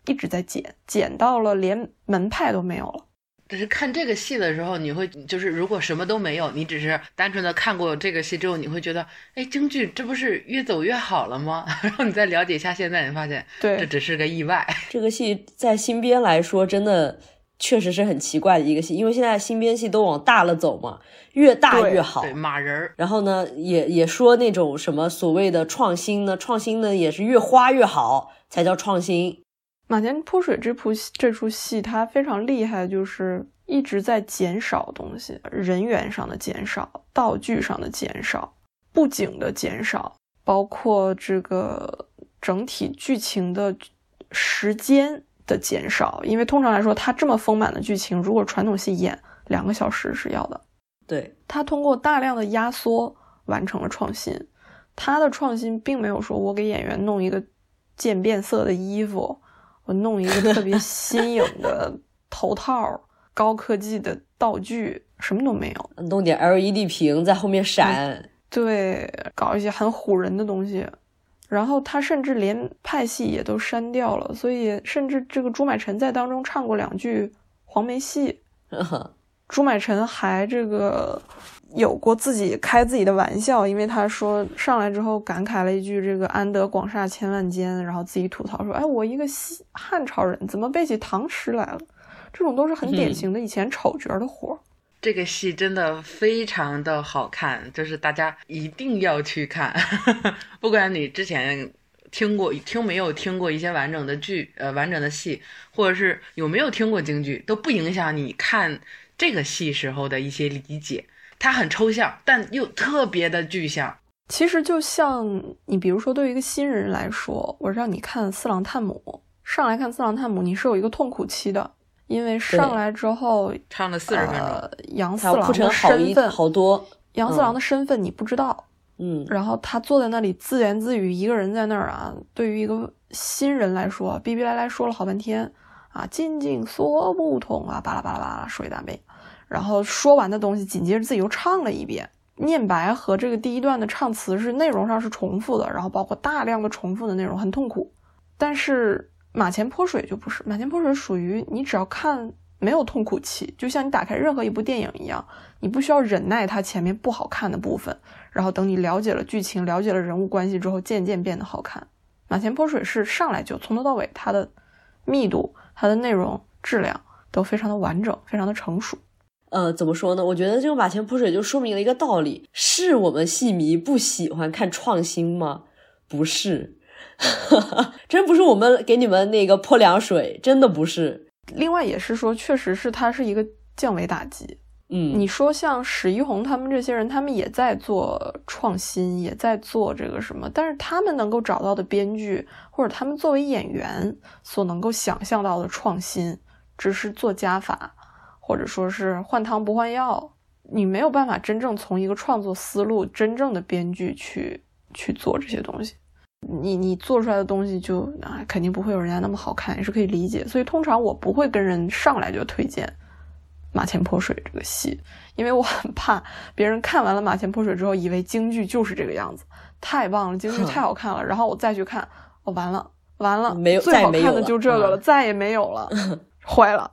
一直在减，减到了连门派都没有了。只是看这个戏的时候，你会就是如果什么都没有，你只是单纯的看过这个戏之后，你会觉得，哎，京剧这不是越走越好了吗？然后你再了解一下现在，你发现，对，这只是个意外。这个戏在新编来说，真的确实是很奇怪的一个戏，因为现在新编戏都往大了走嘛，越大越好。对，马人儿。然后呢，也也说那种什么所谓的创新呢，创新呢也是越花越好才叫创新。马前泼水这部这出戏，它非常厉害，就是一直在减少东西，人员上的减少，道具上的减少，布景的减少，包括这个整体剧情的时间的减少。因为通常来说，它这么丰满的剧情，如果传统戏演两个小时是要的。对，它通过大量的压缩完成了创新。它的创新并没有说我给演员弄一个渐变色的衣服。我弄一个特别新颖的头套，高科技的道具，什么都没有。弄点 LED 屏在后面闪，对，搞一些很唬人的东西。然后他甚至连派系也都删掉了，所以甚至这个朱买臣在当中唱过两句黄梅戏。朱买臣还这个有过自己开自己的玩笑，因为他说上来之后感慨了一句“这个安得广厦千万间”，然后自己吐槽说：“哎，我一个西汉朝人，怎么背起唐诗来了？”这种都是很典型的以前丑角的活。这个戏真的非常的好看，就是大家一定要去看，不管你之前听过听没有听过一些完整的剧，呃，完整的戏，或者是有没有听过京剧，都不影响你看这个戏时候的一些理解。它很抽象，但又特别的具象。其实就像你，比如说对于一个新人来说，我让你看《四郎探母》，上来看《四郎探母》，你是有一个痛苦期的。因为上来之后唱了四十分钟，杨四郎的身份好多，杨四郎的身份你不知道，嗯，然后他坐在那里自言自语，一个人在那儿啊。对于一个新人来说，逼逼赖赖说了好半天啊，进进说不同啊，巴拉巴拉巴拉说一大遍，然后说完的东西，紧接着自己又唱了一遍，念白和这个第一段的唱词是内容上是重复的，然后包括大量的重复的内容，很痛苦，但是。马前泼水就不是，马前泼水属于你只要看没有痛苦期，就像你打开任何一部电影一样，你不需要忍耐它前面不好看的部分，然后等你了解了剧情、了解了人物关系之后，渐渐变得好看。马前泼水是上来就从头到尾，它的密度、它的内容、质量都非常的完整，非常的成熟。呃，怎么说呢？我觉得这个马前泼水就说明了一个道理：是我们戏迷不喜欢看创新吗？不是。真不是我们给你们那个泼凉水，真的不是。另外也是说，确实是它是一个降维打击。嗯，你说像史一红他们这些人，他们也在做创新，也在做这个什么，但是他们能够找到的编剧，或者他们作为演员所能够想象到的创新，只是做加法，或者说是换汤不换药。你没有办法真正从一个创作思路、真正的编剧去去做这些东西。你你做出来的东西就啊，肯定不会有人家那么好看，也是可以理解。所以通常我不会跟人上来就推荐《马前泼水》这个戏，因为我很怕别人看完了《马前泼水》之后，以为京剧就是这个样子，太棒了，京剧太好看了，然后我再去看，哦，完了完了，没有最好看的就这个了，再也没有了，坏了，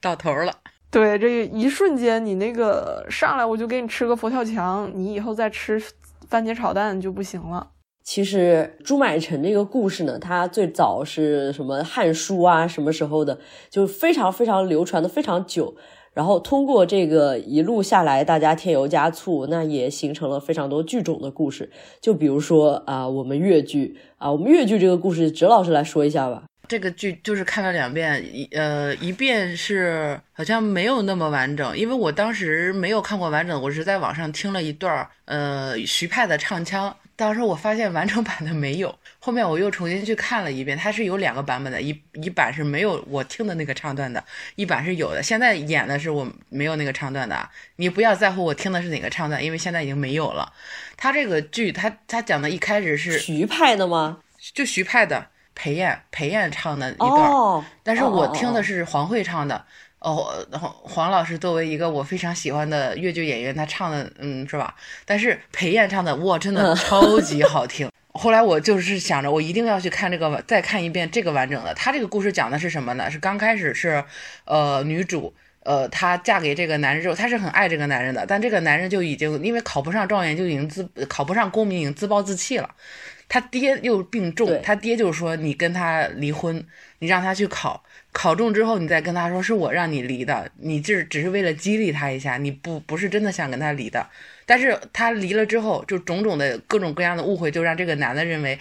到头了。对，这一瞬间，你那个上来我就给你吃个佛跳墙，你以后再吃番茄炒蛋就不行了。其实朱买臣这个故事呢，它最早是什么《汉书》啊，什么时候的，就非常非常流传的非常久。然后通过这个一路下来，大家添油加醋，那也形成了非常多剧种的故事。就比如说啊，我们越剧啊，我们越剧这个故事，哲老师来说一下吧。这个剧就是看了两遍，一呃一遍是好像没有那么完整，因为我当时没有看过完整，我是在网上听了一段呃徐派的唱腔。当时我发现完整版的没有，后面我又重新去看了一遍，它是有两个版本的，一一版是没有我听的那个唱段的，一版是有的。现在演的是我没有那个唱段的，你不要在乎我听的是哪个唱段，因为现在已经没有了。他这个剧，他他讲的一开始是徐派的吗？就徐派的裴艳，裴艳唱的一段，但是我听的是黄慧唱的。哦，黄黄老师作为一个我非常喜欢的越剧演员，他唱的，嗯，是吧？但是裴艳唱的，哇，真的超级好听。后来我就是想着，我一定要去看这个，再看一遍这个完整的。他这个故事讲的是什么呢？是刚开始是，呃，女主，呃，她嫁给这个男人之后，她是很爱这个男人的，但这个男人就已经因为考不上状元，就已经自考不上功名，已经自暴自弃了。他爹又病重，他爹就是说你跟他离婚，你让他去考。考中之后，你再跟他说是我让你离的，你这只是为了激励他一下，你不不是真的想跟他离的。但是他离了之后，就种种的各种各样的误会，就让这个男的认为，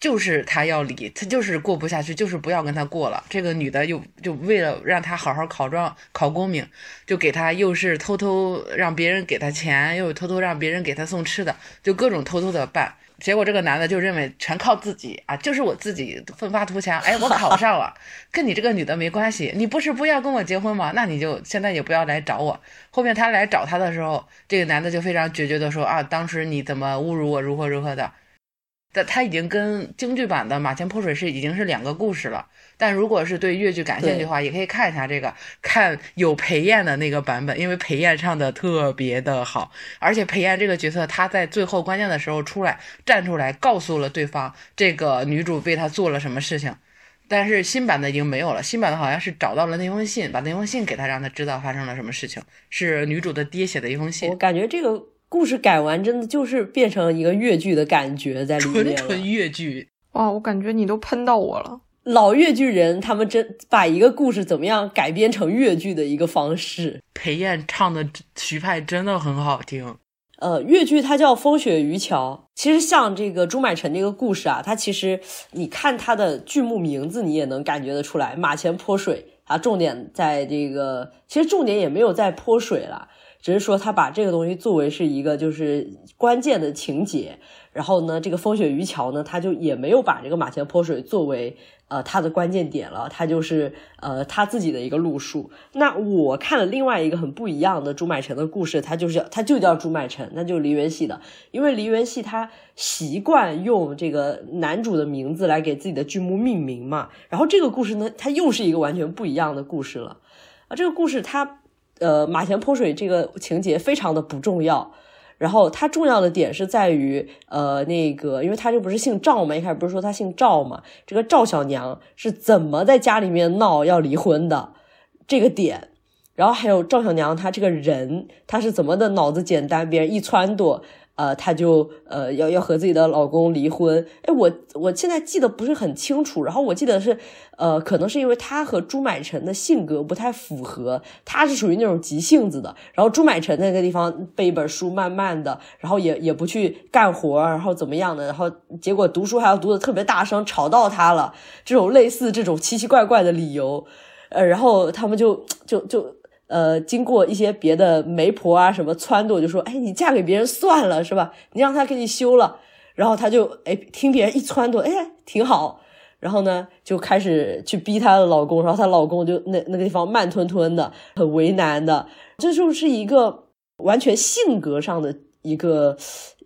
就是他要离，他就是过不下去，就是不要跟他过了。这个女的又就为了让他好好考状、考功名，就给他又是偷偷让别人给他钱，又偷偷让别人给他送吃的，就各种偷偷的办。结果这个男的就认为全靠自己啊，就是我自己奋发图强。哎，我考上了，跟你这个女的没关系。你不是不要跟我结婚吗？那你就现在也不要来找我。后面他来找他的时候，这个男的就非常决绝的说啊，当时你怎么侮辱我，如何如何的。但它已经跟京剧版的《马前泼水》是已经是两个故事了。但如果是对越剧感兴趣的话，也可以看一下这个，看有裴艳的那个版本，因为裴艳唱的特别的好，而且裴艳这个角色，她在最后关键的时候出来站出来，告诉了对方这个女主为他做了什么事情。但是新版的已经没有了，新版的好像是找到了那封信，把那封信给他，让他知道发生了什么事情，是女主的爹写的一封信。我感觉这个。故事改完，真的就是变成一个越剧的感觉在里面纯纯越剧哇！我感觉你都喷到我了。老越剧人他们真把一个故事怎么样改编成越剧的一个方式。裴艳唱的徐派真的很好听。呃，越剧它叫《风雪渔樵》，其实像这个朱买臣这个故事啊，它其实你看它的剧目名字，你也能感觉得出来，马前泼水啊，重点在这个，其实重点也没有在泼水了。只是说他把这个东西作为是一个就是关键的情节，然后呢，这个风雪渔桥呢，他就也没有把这个马前泼水作为呃他的关键点了，他就是呃他自己的一个路数。那我看了另外一个很不一样的朱买臣的故事，他就是他就叫朱买臣，那就是梨园戏的，因为梨园戏他习惯用这个男主的名字来给自己的剧目命名嘛。然后这个故事呢，它又是一个完全不一样的故事了啊，这个故事它。呃，马前泼水这个情节非常的不重要，然后他重要的点是在于，呃，那个，因为他这不是姓赵嘛，一开始不是说他姓赵嘛，这个赵小娘是怎么在家里面闹要离婚的这个点，然后还有赵小娘她这个人，她是怎么的脑子简单，别人一撺掇。呃，她就呃要要和自己的老公离婚，哎，我我现在记得不是很清楚，然后我记得是，呃，可能是因为她和朱买臣的性格不太符合，她是属于那种急性子的，然后朱买臣那个地方背一本书，慢慢的，然后也也不去干活，然后怎么样的，然后结果读书还要读的特别大声，吵到他了，这种类似这种奇奇怪怪的理由，呃，然后他们就就就。呃，经过一些别的媒婆啊什么撺掇，就说，哎，你嫁给别人算了，是吧？你让他给你休了，然后他就，哎，听别人一撺掇，哎，挺好。然后呢，就开始去逼她的老公，然后她老公就那那个地方慢吞吞的，很为难的。这就是一个完全性格上的一个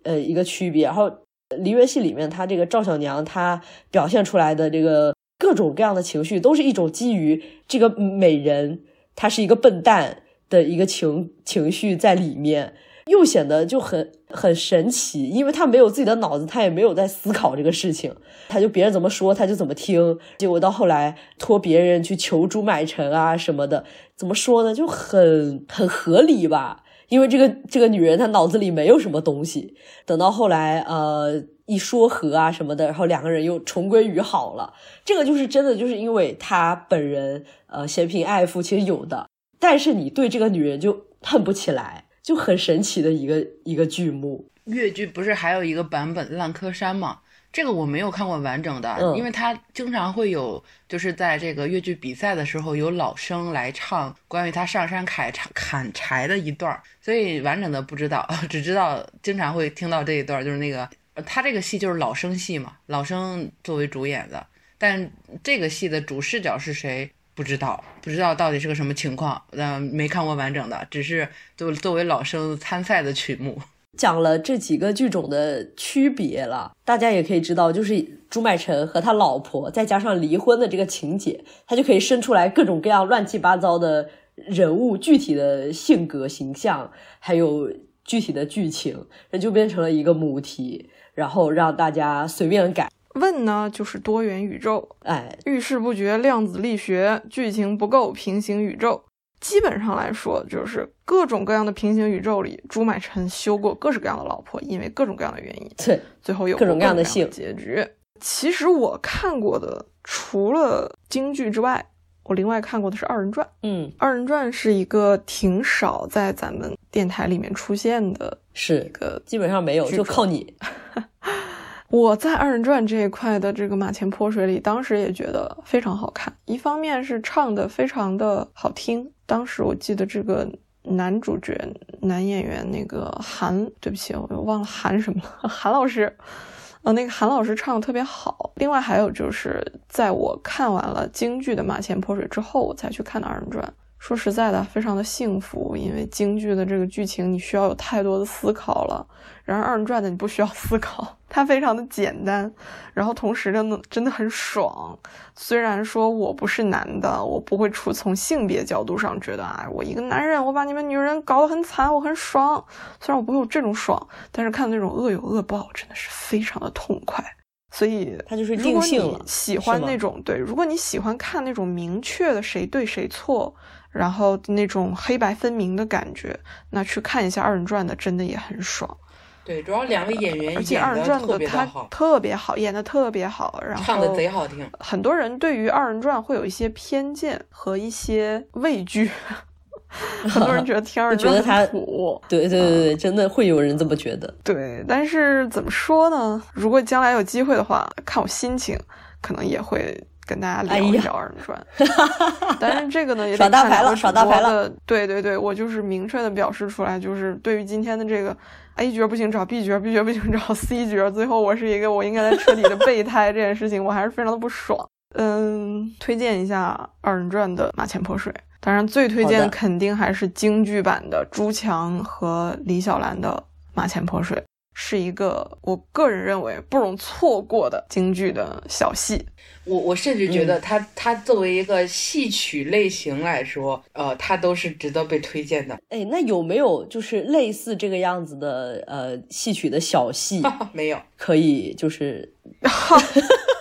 呃一个区别。然后梨园戏里面，她这个赵小娘她表现出来的这个各种各样的情绪，都是一种基于这个美人。他是一个笨蛋的一个情情绪在里面，又显得就很很神奇，因为他没有自己的脑子，他也没有在思考这个事情，他就别人怎么说他就怎么听，结果到后来托别人去求朱买臣啊什么的，怎么说呢，就很很合理吧，因为这个这个女人她脑子里没有什么东西，等到后来呃。一说和啊什么的，然后两个人又重归于好了。这个就是真的，就是因为他本人呃嫌贫爱富，其实有的，但是你对这个女人就恨不起来，就很神奇的一个一个剧目。越剧不是还有一个版本《烂柯山》吗？这个我没有看过完整的，因为他经常会有就是在这个越剧比赛的时候有老生来唱关于他上山砍柴砍柴的一段，所以完整的不知道，只知道经常会听到这一段，就是那个。他这个戏就是老生戏嘛，老生作为主演的，但这个戏的主视角是谁不知道，不知道到底是个什么情况，嗯，没看过完整的，只是作作为老生参赛的曲目，讲了这几个剧种的区别了，大家也可以知道，就是朱买臣和他老婆再加上离婚的这个情节，他就可以生出来各种各样乱七八糟的人物，具体的性格形象，还有具体的剧情，那就变成了一个母题。然后让大家随便改。问呢，就是多元宇宙，哎，遇事不决，量子力学，剧情不够，平行宇宙。基本上来说，就是各种各样的平行宇宙里，朱买臣修过各式各样的老婆，因为各种各样的原因，对，最后有各种各样的性结局。其实我看过的，除了京剧之外，我另外看过的是二人转。嗯，二人转是一个挺少在咱们电台里面出现的，是一个基本上没有，就靠你。我在二人转这一块的这个马前泼水里，当时也觉得非常好看。一方面是唱的非常的好听，当时我记得这个男主角男演员那个韩，对不起，我又忘了韩什么了，韩老师，呃，那个韩老师唱的特别好。另外还有就是，在我看完了京剧的马前泼水之后，我才去看的二人转。说实在的，非常的幸福，因为京剧的这个剧情你需要有太多的思考了，然而二人转的你不需要思考，它非常的简单，然后同时呢，真的很爽。虽然说我不是男的，我不会出从性别角度上觉得啊，我一个男人，我把你们女人搞得很惨，我很爽。虽然我不会有这种爽，但是看那种恶有恶报，真的是非常的痛快。所以它就是定性了。喜欢那种对，如果你喜欢看那种明确的谁对谁错。然后那种黑白分明的感觉，那去看一下二人转的，真的也很爽。对，主要两位演员，而且二人转的他特别好，演的特别好，然后唱的贼好听。很多人对于二人转会有一些偏见和一些畏惧，很多人觉得听二人 转很土。对对对对，真的会有人这么觉得。对，但是怎么说呢？如果将来有机会的话，看我心情，可能也会。跟大家聊一聊二人转，但是这个呢也耍大牌了，耍大牌了。对对对，我就是明确的表示出来，就是对于今天的这个 A 角不行找 B 角，B 角不行找 C 角，最后我是一个我应该在车里的备胎这件事情，我还是非常的不爽。嗯，推荐一下二人转的马前泼水，当然最推荐肯定还是京剧版的朱强和李小兰的马前泼水。是一个我个人认为不容错过的京剧的小戏。我我甚至觉得它它作为一个戏曲类型来说，呃，它都是值得被推荐的。哎，那有没有就是类似这个样子的呃戏曲的小戏？没有，可以就是。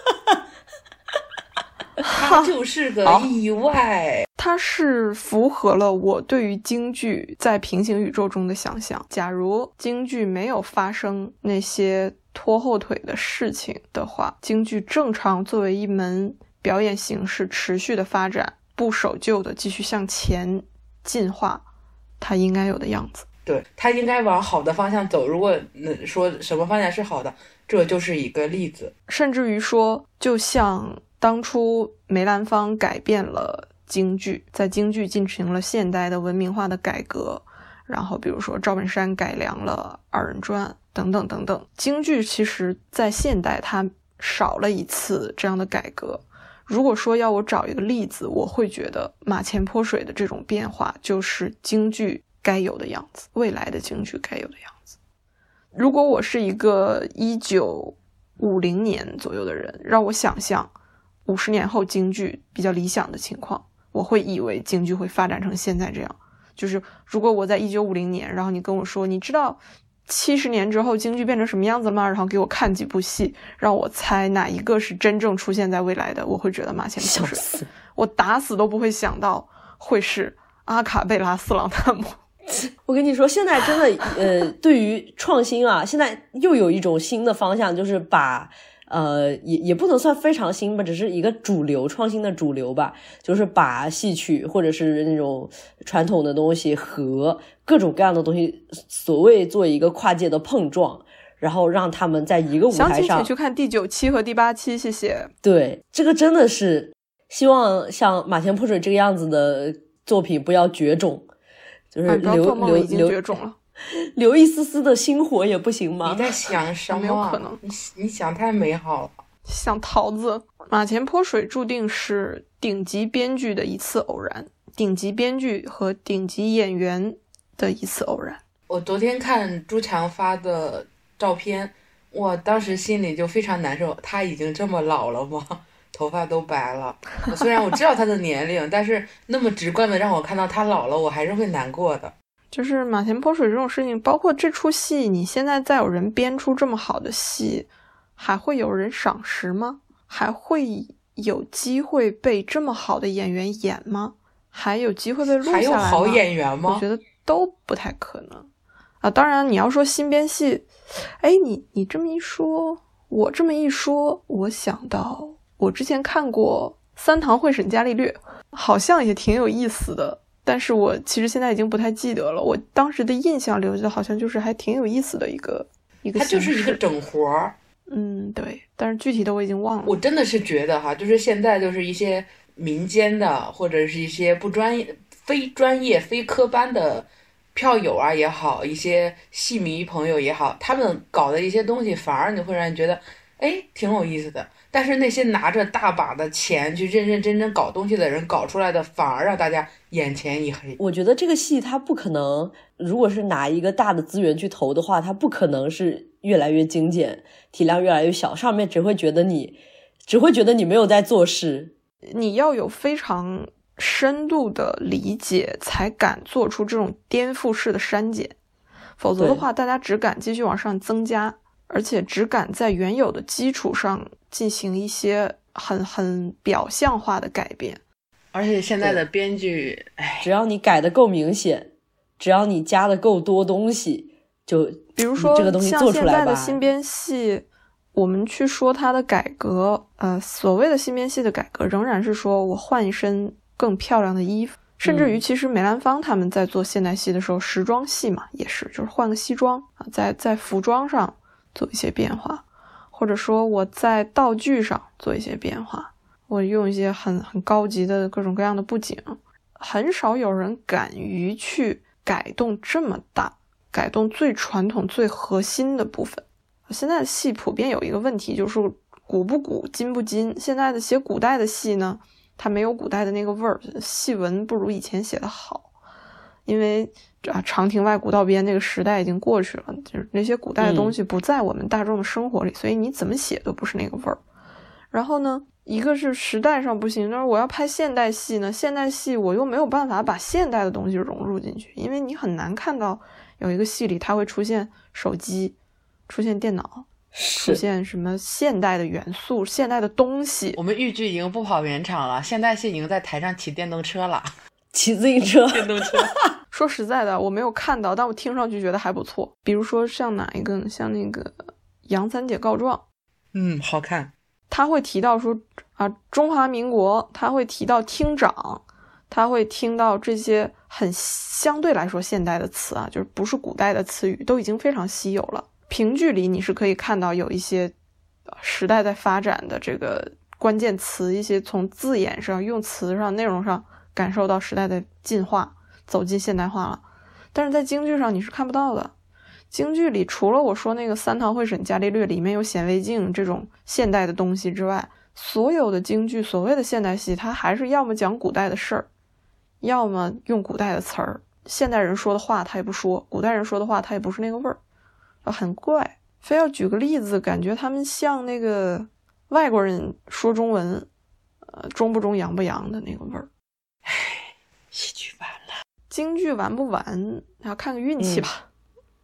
它就是个意外，它是符合了我对于京剧在平行宇宙中的想象。假如京剧没有发生那些拖后腿的事情的话，京剧正常作为一门表演形式持续的发展，不守旧的继续向前进化，它应该有的样子。对，它应该往好的方向走。如果说什么方向是好的，这就是一个例子。甚至于说，就像。当初梅兰芳改变了京剧，在京剧进行了现代的文明化的改革，然后比如说赵本山改良了二人转等等等等。京剧其实在现代它少了一次这样的改革。如果说要我找一个例子，我会觉得马前泼水的这种变化就是京剧该有的样子，未来的京剧该有的样子。如果我是一个一九五零年左右的人，让我想象。五十年后京剧比较理想的情况，我会以为京剧会发展成现在这样。就是如果我在一九五零年，然后你跟我说，你知道七十年之后京剧变成什么样子吗？然后给我看几部戏，让我猜哪一个是真正出现在未来的，我会觉得马前不是。我打死都不会想到会是阿卡贝拉四郎探母。我跟你说，现在真的，呃，对于创新啊，现在又有一种新的方向，就是把。呃，也也不能算非常新吧，只是一个主流创新的主流吧，就是把戏曲或者是那种传统的东西和各种各样的东西，所谓做一个跨界的碰撞，然后让他们在一个舞台上。请去看第九期和第八期，谢谢。对，这个真的是希望像马前泼水这个样子的作品不要绝种，就是留留留绝种了。留一丝丝的星火也不行吗？你在想 什么？没有可能，你你想太美好了。想桃子，马前泼水注定是顶级编剧的一次偶然，顶级编剧和顶级演员的一次偶然。我昨天看朱强发的照片，我当时心里就非常难受。他已经这么老了吗？头发都白了。虽然我知道他的年龄，但是那么直观的让我看到他老了，我还是会难过的。就是马前泼水这种事情，包括这出戏，你现在再有人编出这么好的戏，还会有人赏识吗？还会有机会被这么好的演员演吗？还有机会被录下来吗？还有好演员吗？我觉得都不太可能啊。当然，你要说新编戏，哎，你你这么一说，我这么一说，我想到我之前看过《三堂会审伽利略》，好像也挺有意思的。但是我其实现在已经不太记得了，我当时的印象留着好像就是还挺有意思的一个一个。它就是一个整活儿，嗯，对。但是具体的我已经忘了。我真的是觉得哈，就是现在就是一些民间的或者是一些不专业、非专业、非科班的票友啊也好，一些戏迷朋友也好，他们搞的一些东西，反而你会让人觉得，哎，挺有意思的。但是那些拿着大把的钱去认认真真搞东西的人搞出来的，反而让大家眼前一黑。我觉得这个戏它不可能，如果是拿一个大的资源去投的话，它不可能是越来越精简，体量越来越小，上面只会觉得你，只会觉得你没有在做事。你要有非常深度的理解，才敢做出这种颠覆式的删减，否则的话，大家只敢继续往上增加，而且只敢在原有的基础上进行一些很很表象化的改变。而且现在的编剧，哎，只要你改的够明显，只要你加的够多东西，就比如说这个东西像做出来吧。现在的新编戏，我们去说它的改革，呃，所谓的新编戏的改革，仍然是说我换一身更漂亮的衣服，甚至于其实梅兰芳他们在做现代戏的时候，时装戏嘛，也是就是换个西装啊，在在服装上做一些变化，或者说我在道具上做一些变化，我用一些很很高级的各种各样的布景，很少有人敢于去改动这么大，改动最传统、最核心的部分。现在的戏普遍有一个问题，就是古不古，今不今。现在的写古代的戏呢，它没有古代的那个味儿，戏文不如以前写的好，因为啊，长亭外古道边那个时代已经过去了，就是那些古代的东西不在我们大众的生活里，所以你怎么写都不是那个味儿。然后呢，一个是时代上不行，但是我要拍现代戏呢，现代戏我又没有办法把现代的东西融入进去，因为你很难看到有一个戏里它会出现手机。出现电脑，出现什么现代的元素、现代的东西？我们豫剧已经不跑原场了，现代戏已经在台上骑电动车了，骑自行车。电动车。说实在的，我没有看到，但我听上去觉得还不错。比如说像哪一个呢？像那个《杨三姐告状》，嗯，好看。他会提到说啊，中华民国，他会提到厅长，他会听到这些很相对来说现代的词啊，就是不是古代的词语，都已经非常稀有了。评剧里你是可以看到有一些时代在发展的这个关键词，一些从字眼上、用词上、内容上感受到时代的进化，走进现代化了。但是在京剧上你是看不到的。京剧里除了我说那个三堂会审伽利略里面有显微镜这种现代的东西之外，所有的京剧所谓的现代戏，它还是要么讲古代的事儿，要么用古代的词儿，现代人说的话他也不说，古代人说的话他也不是那个味儿。啊，很怪，非要举个例子，感觉他们像那个外国人说中文，呃，中不中，洋不洋的那个味儿。唉，戏剧完了，京剧完不完，要看个运气吧。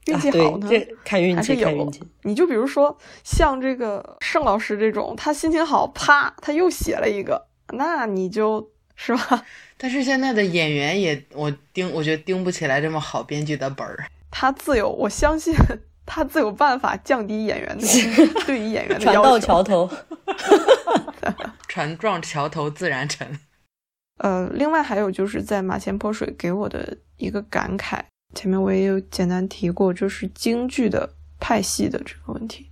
运气好呢，看运气，看运气。你就比如说像这个盛老师这种，他心情好，啪，他又写了一个，那你就是吧。但是现在的演员也，我盯，我觉得盯不起来这么好编剧的本儿。他自有，我相信。他自有办法降低演员的 对于演员的要求。船到桥头，船撞桥头自然沉。呃，另外还有就是在马前泼水给我的一个感慨，前面我也有简单提过，就是京剧的派系的这个问题。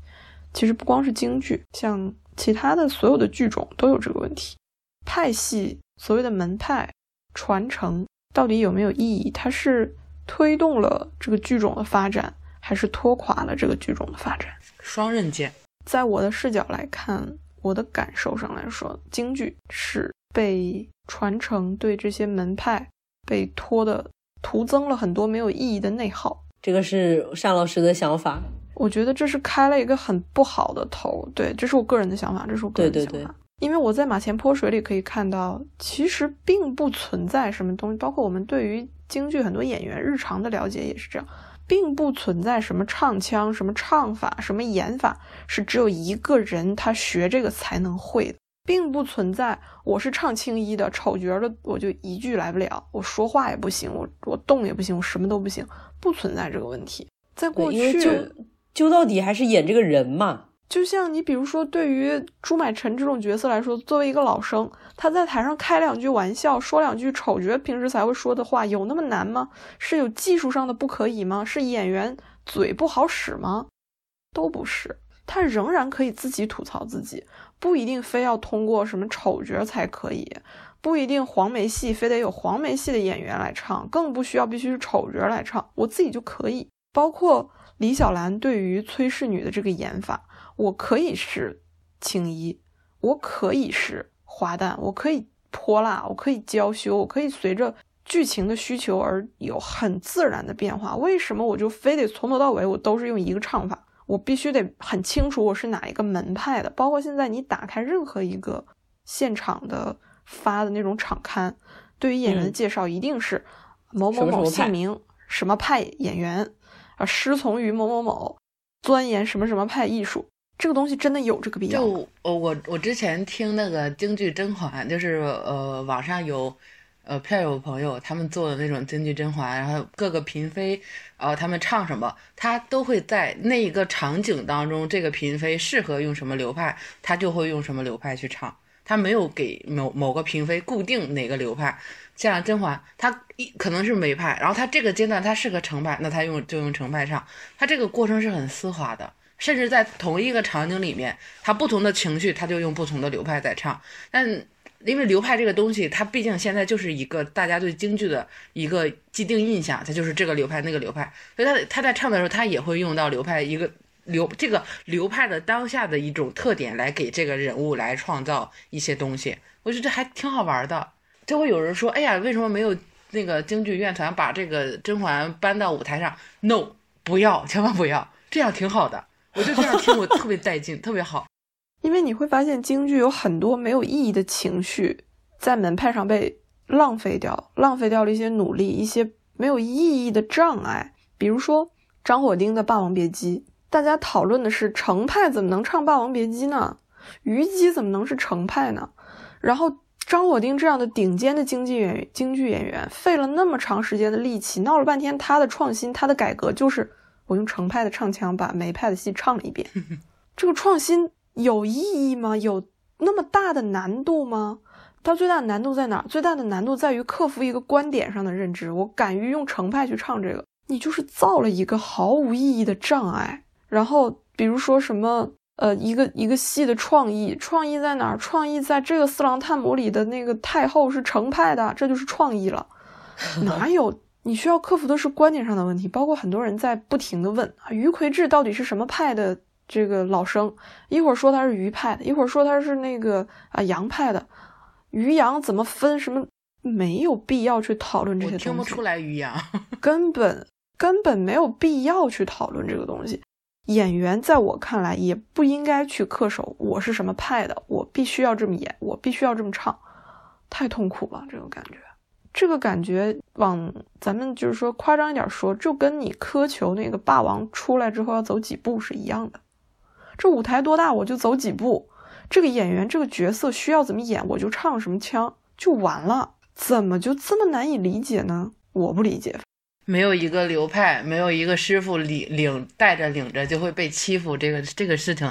其实不光是京剧，像其他的所有的剧种都有这个问题。派系所谓的门派传承到底有没有意义？它是推动了这个剧种的发展。还是拖垮了这个剧种的发展，双刃剑。在我的视角来看，我的感受上来说，京剧是被传承对这些门派被拖的，徒增了很多没有意义的内耗。这个是单老师的想法，我觉得这是开了一个很不好的头。对，这是我个人的想法，这是我个人的想法。对对对，因为我在马前泼水里可以看到，其实并不存在什么东西，包括我们对于京剧很多演员日常的了解也是这样。并不存在什么唱腔、什么唱法、什么演法，是只有一个人他学这个才能会的，并不存在。我是唱青衣的，丑角的，我就一句来不了，我说话也不行，我我动也不行，我什么都不行，不存在这个问题。在过去，就就到底还是演这个人嘛。就像你比如说，对于朱买臣这种角色来说，作为一个老生，他在台上开两句玩笑，说两句丑角平时才会说的话，有那么难吗？是有技术上的不可以吗？是演员嘴不好使吗？都不是，他仍然可以自己吐槽自己，不一定非要通过什么丑角才可以，不一定黄梅戏非得有黄梅戏的演员来唱，更不需要必须是丑角来唱，我自己就可以。包括李小兰对于崔氏女的这个演法。我可以是青衣，我可以是花旦，我可以泼辣，我可以娇羞，我可以随着剧情的需求而有很自然的变化。为什么我就非得从头到尾我都是用一个唱法？我必须得很清楚我是哪一个门派的。包括现在你打开任何一个现场的发的那种场刊，对于演员的介绍一定是某某某姓名，什么派演员啊，师从于某某某，钻研什么什么派艺术。这个东西真的有这个必要？就呃，我我之前听那个京剧《甄嬛》，就是呃，网上有呃票友朋友他们做的那种京剧《甄嬛》，然后各个嫔妃，呃，他们唱什么，他都会在那一个场景当中，这个嫔妃适合用什么流派，他就会用什么流派去唱。他没有给某某个嫔妃固定哪个流派，像甄嬛，她一可能是梅派，然后她这个阶段她适合程派，那她用就用程派唱。她这个过程是很丝滑的。甚至在同一个场景里面，他不同的情绪，他就用不同的流派在唱。但因为流派这个东西，它毕竟现在就是一个大家对京剧的一个既定印象，它就是这个流派那个流派。所以他他在唱的时候，他也会用到流派一个流这个流派的当下的一种特点来给这个人物来创造一些东西。我觉得这还挺好玩的。就会有人说：“哎呀，为什么没有那个京剧院团把这个甄嬛搬到舞台上？”No，不要，千万不要，这样挺好的。我就这样听，我特别带劲，特别好。因为你会发现京剧有很多没有意义的情绪在门派上被浪费掉，浪费掉了一些努力，一些没有意义的障碍。比如说张火丁的《霸王别姬》，大家讨论的是程派怎么能唱《霸王别姬》呢？虞姬怎么能是程派呢？然后张火丁这样的顶尖的京剧演员，京剧演员费了那么长时间的力气，闹了半天，他的创新，他的改革就是。我用程派的唱腔把梅派的戏唱了一遍，这个创新有意义吗？有那么大的难度吗？它最大的难度在哪？最大的难度在于克服一个观点上的认知。我敢于用成派去唱这个，你就是造了一个毫无意义的障碍。然后比如说什么，呃，一个一个戏的创意，创意在哪儿？创意在这个四郎探母里的那个太后是成派的，这就是创意了，哪有？你需要克服的是观点上的问题，包括很多人在不停的问啊，于魁智到底是什么派的这个老生？一会儿说他是于派的，一会儿说他是那个啊杨派的，于杨怎么分？什么没有必要去讨论这些东西？听不出来于杨，根本根本没有必要去讨论这个东西。演员在我看来也不应该去恪守我是什么派的，我必须要这么演，我必须要这么唱，太痛苦了，这种感觉。这个感觉往咱们就是说夸张一点说，就跟你苛求那个霸王出来之后要走几步是一样的。这舞台多大我就走几步，这个演员这个角色需要怎么演我就唱什么腔就完了，怎么就这么难以理解呢？我不理解。没有一个流派，没有一个师傅领领带着领着就会被欺负，这个这个事情，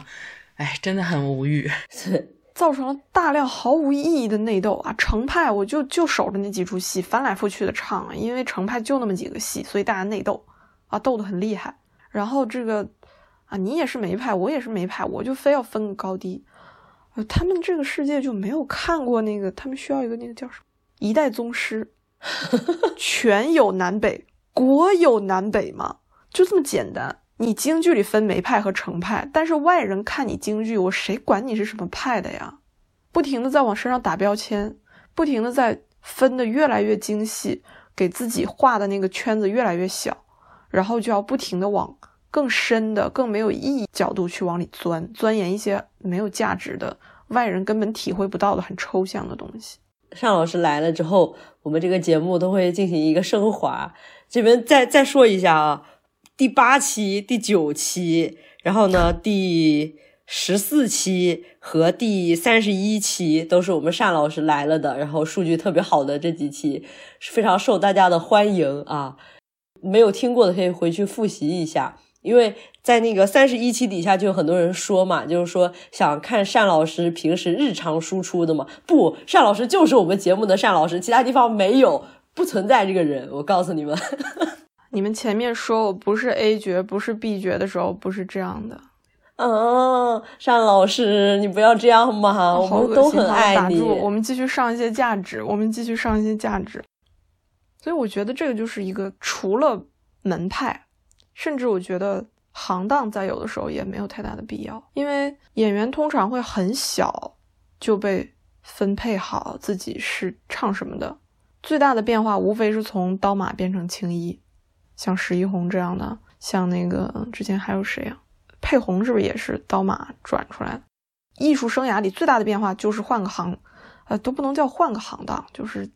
哎，真的很无语。造成了大量毫无意义的内斗啊！程派我就就守着那几出戏，翻来覆去的唱啊，因为程派就那么几个戏，所以大家内斗啊，斗得很厉害。然后这个啊，你也是梅派，我也是梅派，我就非要分个高低。呃，他们这个世界就没有看过那个，他们需要一个那个叫什么一代宗师，全有南北，国有南北嘛？就这么简单。你京剧里分梅派和程派，但是外人看你京剧，我谁管你是什么派的呀？不停的在往身上打标签，不停的在分的越来越精细，给自己画的那个圈子越来越小，然后就要不停的往更深的、更没有意义角度去往里钻，钻研一些没有价值的、外人根本体会不到的很抽象的东西。尚老师来了之后，我们这个节目都会进行一个升华。这边再再说一下啊。第八期、第九期，然后呢，第十四期和第三十一期都是我们单老师来了的，然后数据特别好的这几期非常受大家的欢迎啊！没有听过的可以回去复习一下，因为在那个三十一期底下就有很多人说嘛，就是说想看单老师平时日常输出的嘛。不，单老师就是我们节目的单老师，其他地方没有，不存在这个人，我告诉你们。你们前面说我不是 A 角，不是 B 角的时候，不是这样的。嗯，单老师，你不要这样嘛，我们都很爱你。我们继续上一些价值，我们继续上一些价值。所以我觉得这个就是一个除了门派，甚至我觉得行当在有的时候也没有太大的必要，因为演员通常会很小就被分配好自己是唱什么的。最大的变化无非是从刀马变成青衣，像石一红这样的，像那个之前还有谁啊？佩红是不是也是刀马转出来的？艺术生涯里最大的变化就是换个行，呃，都不能叫换个行当，就是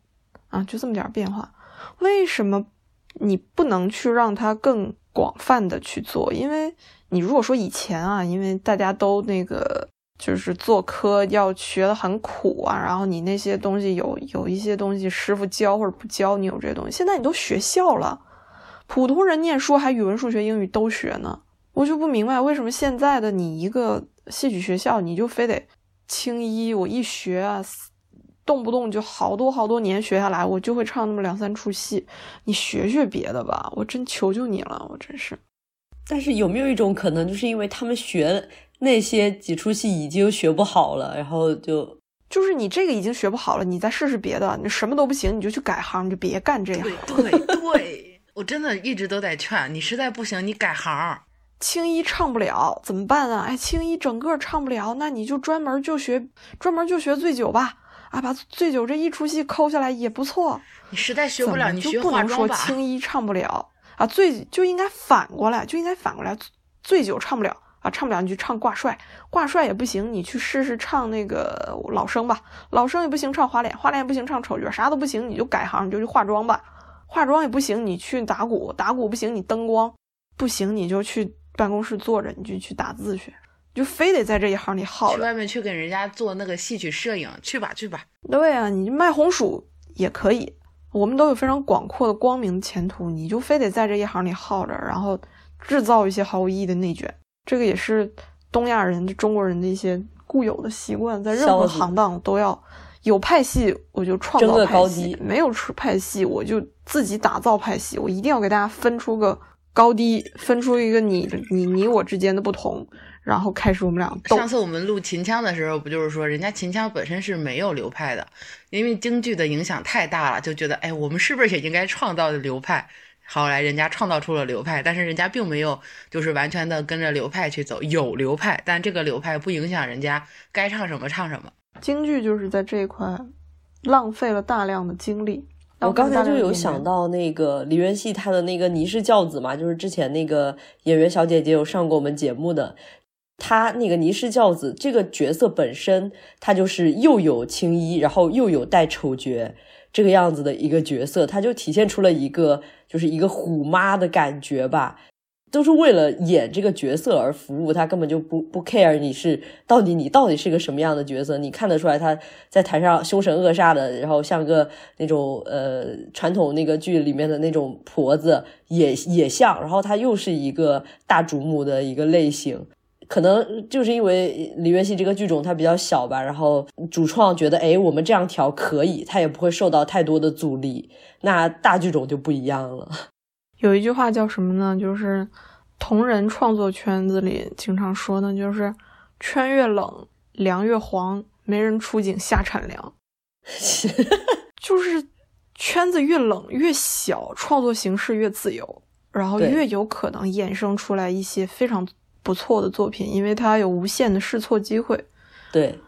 啊，就这么点变化。为什么你不能去让它更广泛的去做？因为你如果说以前啊，因为大家都那个。就是做科要学的很苦啊，然后你那些东西有有一些东西师傅教或者不教你有这些东西。现在你都学校了，普通人念书还语文、数学、英语都学呢。我就不明白为什么现在的你一个戏曲学校你就非得青衣，我一学啊，动不动就好多好多年学下来，我就会唱那么两三出戏。你学学别的吧，我真求求你了，我真是。但是有没有一种可能，就是因为他们学？那些几出戏已经学不好了，然后就就是你这个已经学不好了，你再试试别的。你什么都不行，你就去改行，你就别干这行。对对对，我真的一直都在劝你，实在不行你改行。青衣唱不了怎么办啊？哎，青衣整个唱不了，那你就专门就学专门就学醉酒吧。啊，把醉酒这一出戏抠下来也不错。你实在学不了，你学化妆吧。青衣唱不了啊，醉就应该反过来，就应该反过来，醉酒唱不了。啊，唱不了你去唱挂帅，挂帅也不行，你去试试唱那个老生吧。老生也不行，唱花脸，花脸也不行，唱丑角，啥都不行，你就改行，你就去化妆吧。化妆也不行，你去打鼓，打鼓不行，你灯光不行，你就去办公室坐着，你就去打字去，就非得在这一行里耗着。去外面去给人家做那个戏曲摄影，去吧去吧。对啊，你卖红薯也可以，我们都有非常广阔的光明前途，你就非得在这一行里耗着，然后制造一些毫无意义的内卷。这个也是东亚人、中国人的一些固有的习惯，在任何行当都要有派系，我就创造派系；没有出派系，我就自己打造派系。我一定要给大家分出个高低，分出一个你、你、你我之间的不同，然后开始我们俩斗。上次我们录秦腔的时候，不就是说人家秦腔本身是没有流派的，因为京剧的影响太大了，就觉得哎，我们是不是也应该创造的流派？后来人家创造出了流派，但是人家并没有就是完全的跟着流派去走，有流派，但这个流派不影响人家该唱什么唱什么。京剧就是在这一块浪费了大量的精力。我刚才就有想到那个梨园戏他的那个倪氏教子嘛，就是之前那个演员小姐姐有上过我们节目的，她那个倪氏教子这个角色本身，她就是又有青衣，然后又有带丑角。这个样子的一个角色，他就体现出了一个就是一个虎妈的感觉吧，都是为了演这个角色而服务，他根本就不不 care 你是到底你到底是个什么样的角色，你看得出来他在台上凶神恶煞的，然后像个那种呃传统那个剧里面的那种婆子也也像，然后他又是一个大主母的一个类型。可能就是因为梨园戏这个剧种它比较小吧，然后主创觉得，哎，我们这样调可以，它也不会受到太多的阻力。那大剧种就不一样了。有一句话叫什么呢？就是同人创作圈子里经常说的，就是圈越冷，粮越黄，没人出井下产粮。就是圈子越冷越小，创作形式越自由，然后越有可能衍生出来一些非常。不错的作品，因为它有无限的试错机会，对，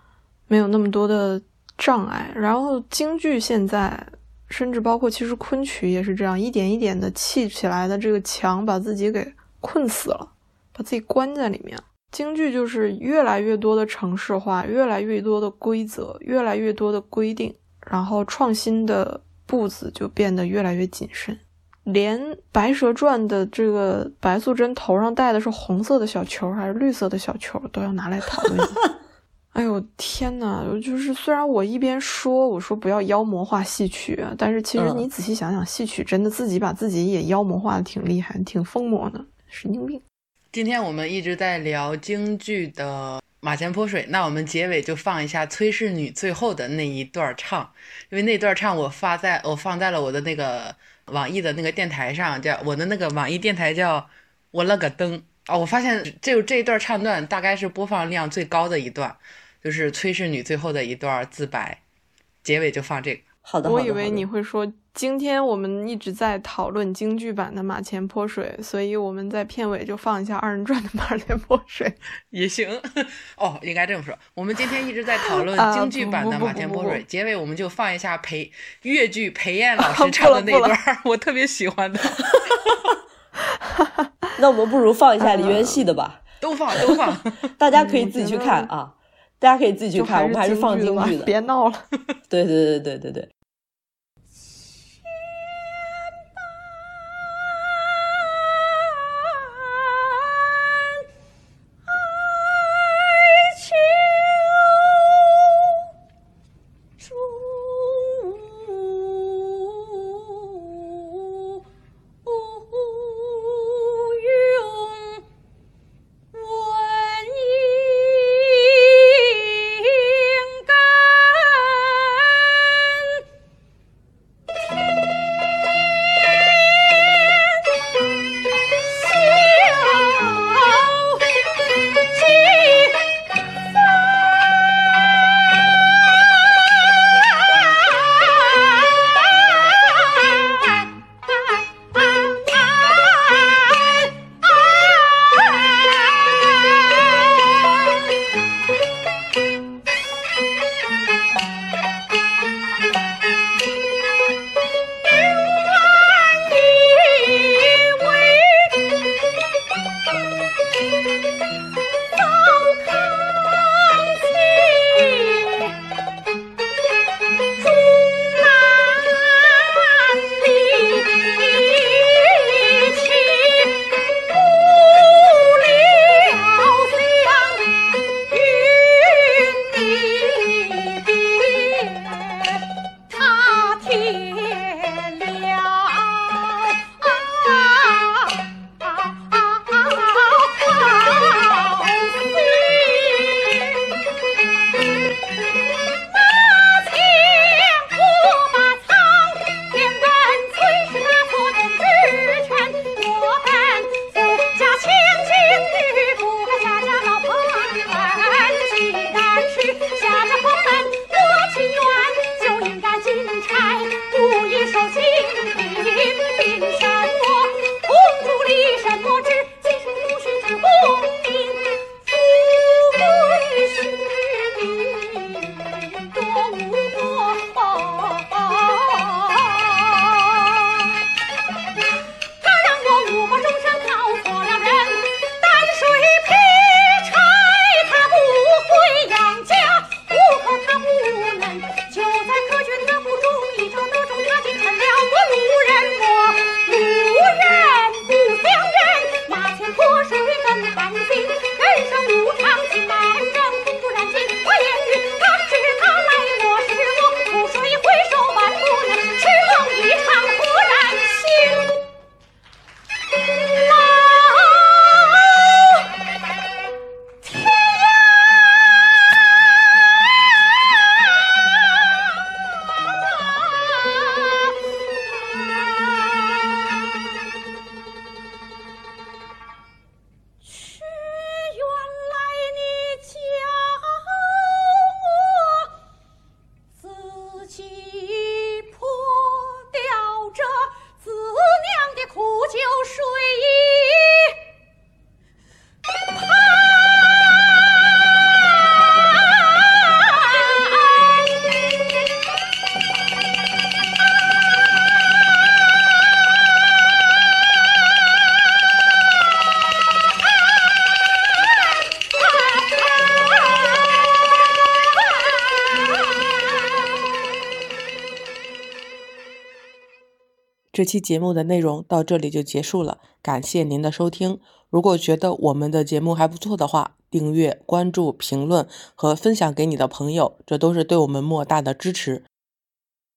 没有那么多的障碍。然后京剧现在，甚至包括其实昆曲也是这样，一点一点的砌起来的这个墙，把自己给困死了，把自己关在里面。京剧就是越来越多的城市化，越来越多的规则，越来越多的规定，然后创新的步子就变得越来越谨慎。连《白蛇传》的这个白素贞头上戴的是红色的小球还是绿色的小球，都要拿来讨论。哎呦天呐，就是虽然我一边说我说不要妖魔化戏曲，但是其实你仔细想想，戏曲真的自己把自己也妖魔化的挺厉害，挺疯魔的，神经病。今天我们一直在聊京剧的马前泼水，那我们结尾就放一下崔氏女最后的那一段唱，因为那段唱我发在我放在了我的那个。网易的那个电台上，叫我的那个网易电台叫我了个灯啊！我发现就这一段唱段，大概是播放量最高的一段，就是崔氏女最后的一段自白，结尾就放这个。好的，我以为你会说，今天我们一直在讨论京剧版的《马前泼水》，所以我们在片尾就放一下二人转的《马前泼水》也行。哦，应该这么说，我们今天一直在讨论京剧版的《马前泼水》，结尾我们就放一下裴越剧裴艳老师 唱的那段，我特别喜欢的。那我们不如放一下梨园戏的吧？都放，都放，大家可以自己去看啊！大家可以自己去看，我们还是放京剧的，别闹了。对对对对对对。这期节目的内容到这里就结束了，感谢您的收听。如果觉得我们的节目还不错的话，订阅、关注、评论和分享给你的朋友，这都是对我们莫大的支持。